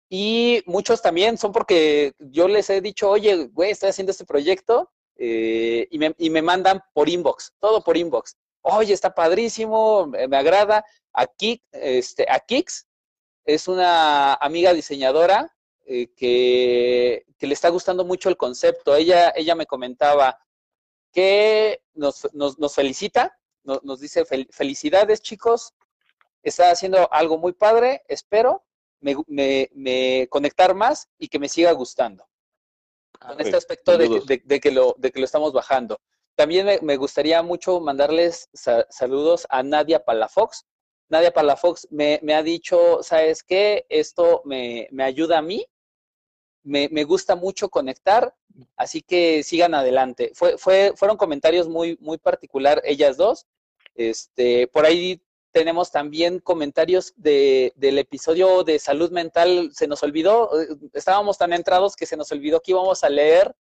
y muchos también son porque yo les he dicho, oye, güey, estoy haciendo este proyecto eh, y, me, y, me, mandan por inbox, todo por inbox. Oye, está padrísimo, me, agrada. Aquí, este, a Kix es una amiga diseñadora eh, que, que, le está gustando mucho el concepto. Ella, ella me comentaba que nos, nos, nos felicita, nos dice felicidades chicos, está haciendo algo muy padre, espero me, me, conectar más y que me siga gustando. Ah, con este aspecto de, de, que lo, de que lo estamos bajando. También me, gustaría mucho mandarles saludos a Nadia Palafox. Nadia Palafox me, me ha dicho, ¿sabes qué? Esto me, me ayuda a mí, me, me, gusta mucho conectar, así que sigan adelante. Fue, fue, fueron comentarios muy, muy particular ellas dos. Este, por ahí tenemos también comentarios de, del episodio de salud mental. Se nos olvidó, eh, estábamos tan entrados que se nos olvidó que íbamos a leer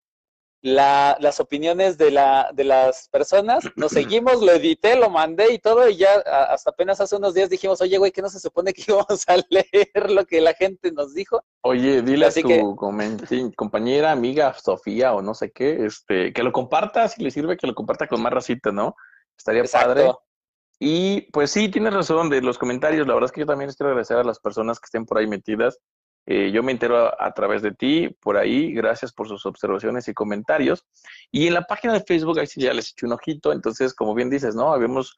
la, las opiniones de, la, de las personas. Nos [clears throat] seguimos, lo edité, lo mandé y todo, y ya hasta apenas hace unos días dijimos, oye, güey, ¿qué no se supone que [laughs] íbamos a leer lo que la gente nos dijo? Oye, dile a tu compañera, amiga, Sofía, o no sé qué, este, que lo comparta, si le sirve, que lo comparta con más racita, ¿no? Estaría padre y pues sí, tienes razón de los comentarios. La verdad es que yo también quiero agradecer a las personas que estén por ahí metidas. Eh, yo me entero a, través de ti, por ahí. Gracias por sus observaciones y comentarios. Y en la página de Facebook, ahí sí ya les eché un ojito. Entonces, como bien dices, ¿no? Habíamos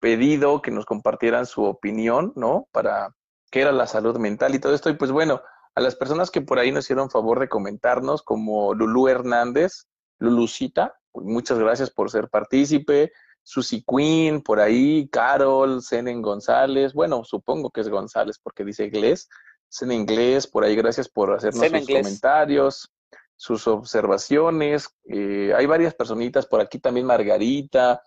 pedido que nos compartieran su opinión, ¿no? Para qué era la salud mental y todo esto. Y pues bueno, a las personas que por ahí nos hicieron favor de comentarnos, como Lulú Hernández, Lulucita, pues muchas gracias por ser partícipe. Susie Queen, por ahí, Carol, Senen González, bueno, supongo que es González porque dice inglés, Senen Inglés, por ahí, gracias por hacernos sus comentarios, sus observaciones. Eh, hay varias personitas por aquí, también Margarita,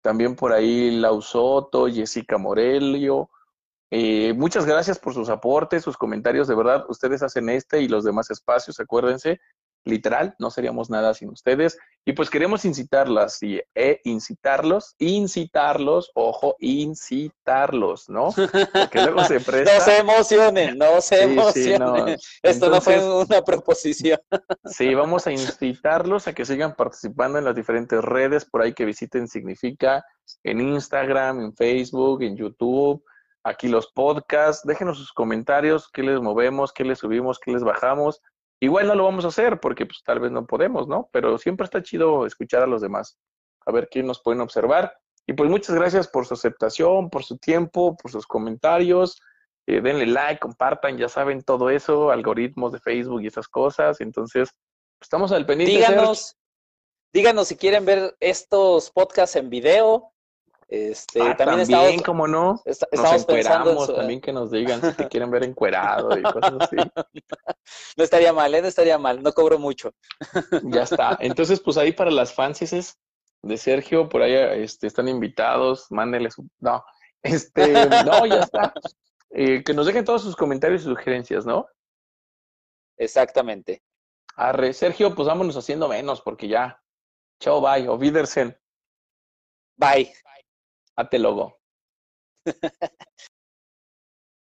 también por ahí Lausoto, Jessica Morelio. Eh, muchas gracias por sus aportes, sus comentarios, de verdad, ustedes hacen este y los demás espacios, acuérdense, literal, no seríamos nada sin ustedes. Y pues queremos incitarlas y e incitarlos, incitarlos, ojo, incitarlos, ¿no? Porque luego se [laughs] presta. no se emocionen, no se emocionen. Esto no fue una proposición. [laughs] sí, vamos a incitarlos a que sigan participando en las diferentes redes por ahí que visiten Significa, en Instagram, en Facebook, en YouTube aquí los podcasts. Déjenos sus comentarios, qué les movemos, qué les subimos, qué les bajamos. Igual no lo vamos a hacer porque pues tal vez no podemos, ¿no? Pero siempre está chido escuchar a los demás, a ver quién nos pueden observar. Y pues muchas gracias por su aceptación, por su tiempo, por sus comentarios. Eh, denle like, compartan, ya saben todo eso, algoritmos de Facebook y esas cosas. Entonces, estamos al pendiente. Díganos, díganos si quieren ver estos podcasts en video, este, ah, también, también como no, nos encueramos, también que nos digan si te [laughs] quieren ver encuerado y cosas así. [laughs] No estaría mal, ¿eh? no estaría mal, no cobro mucho. [laughs] Ya está. Entonces, pues ahí para las fancies de Sergio, por ahí este, están invitados, mándenles No, este, no, ya está. Eh, que nos dejen todos sus comentarios y sugerencias, ¿no? Exactamente. Arre, Sergio, pues vámonos haciendo menos porque ya. Chao, bye, o Wiedersehen. Bye. Hazte logo. [laughs]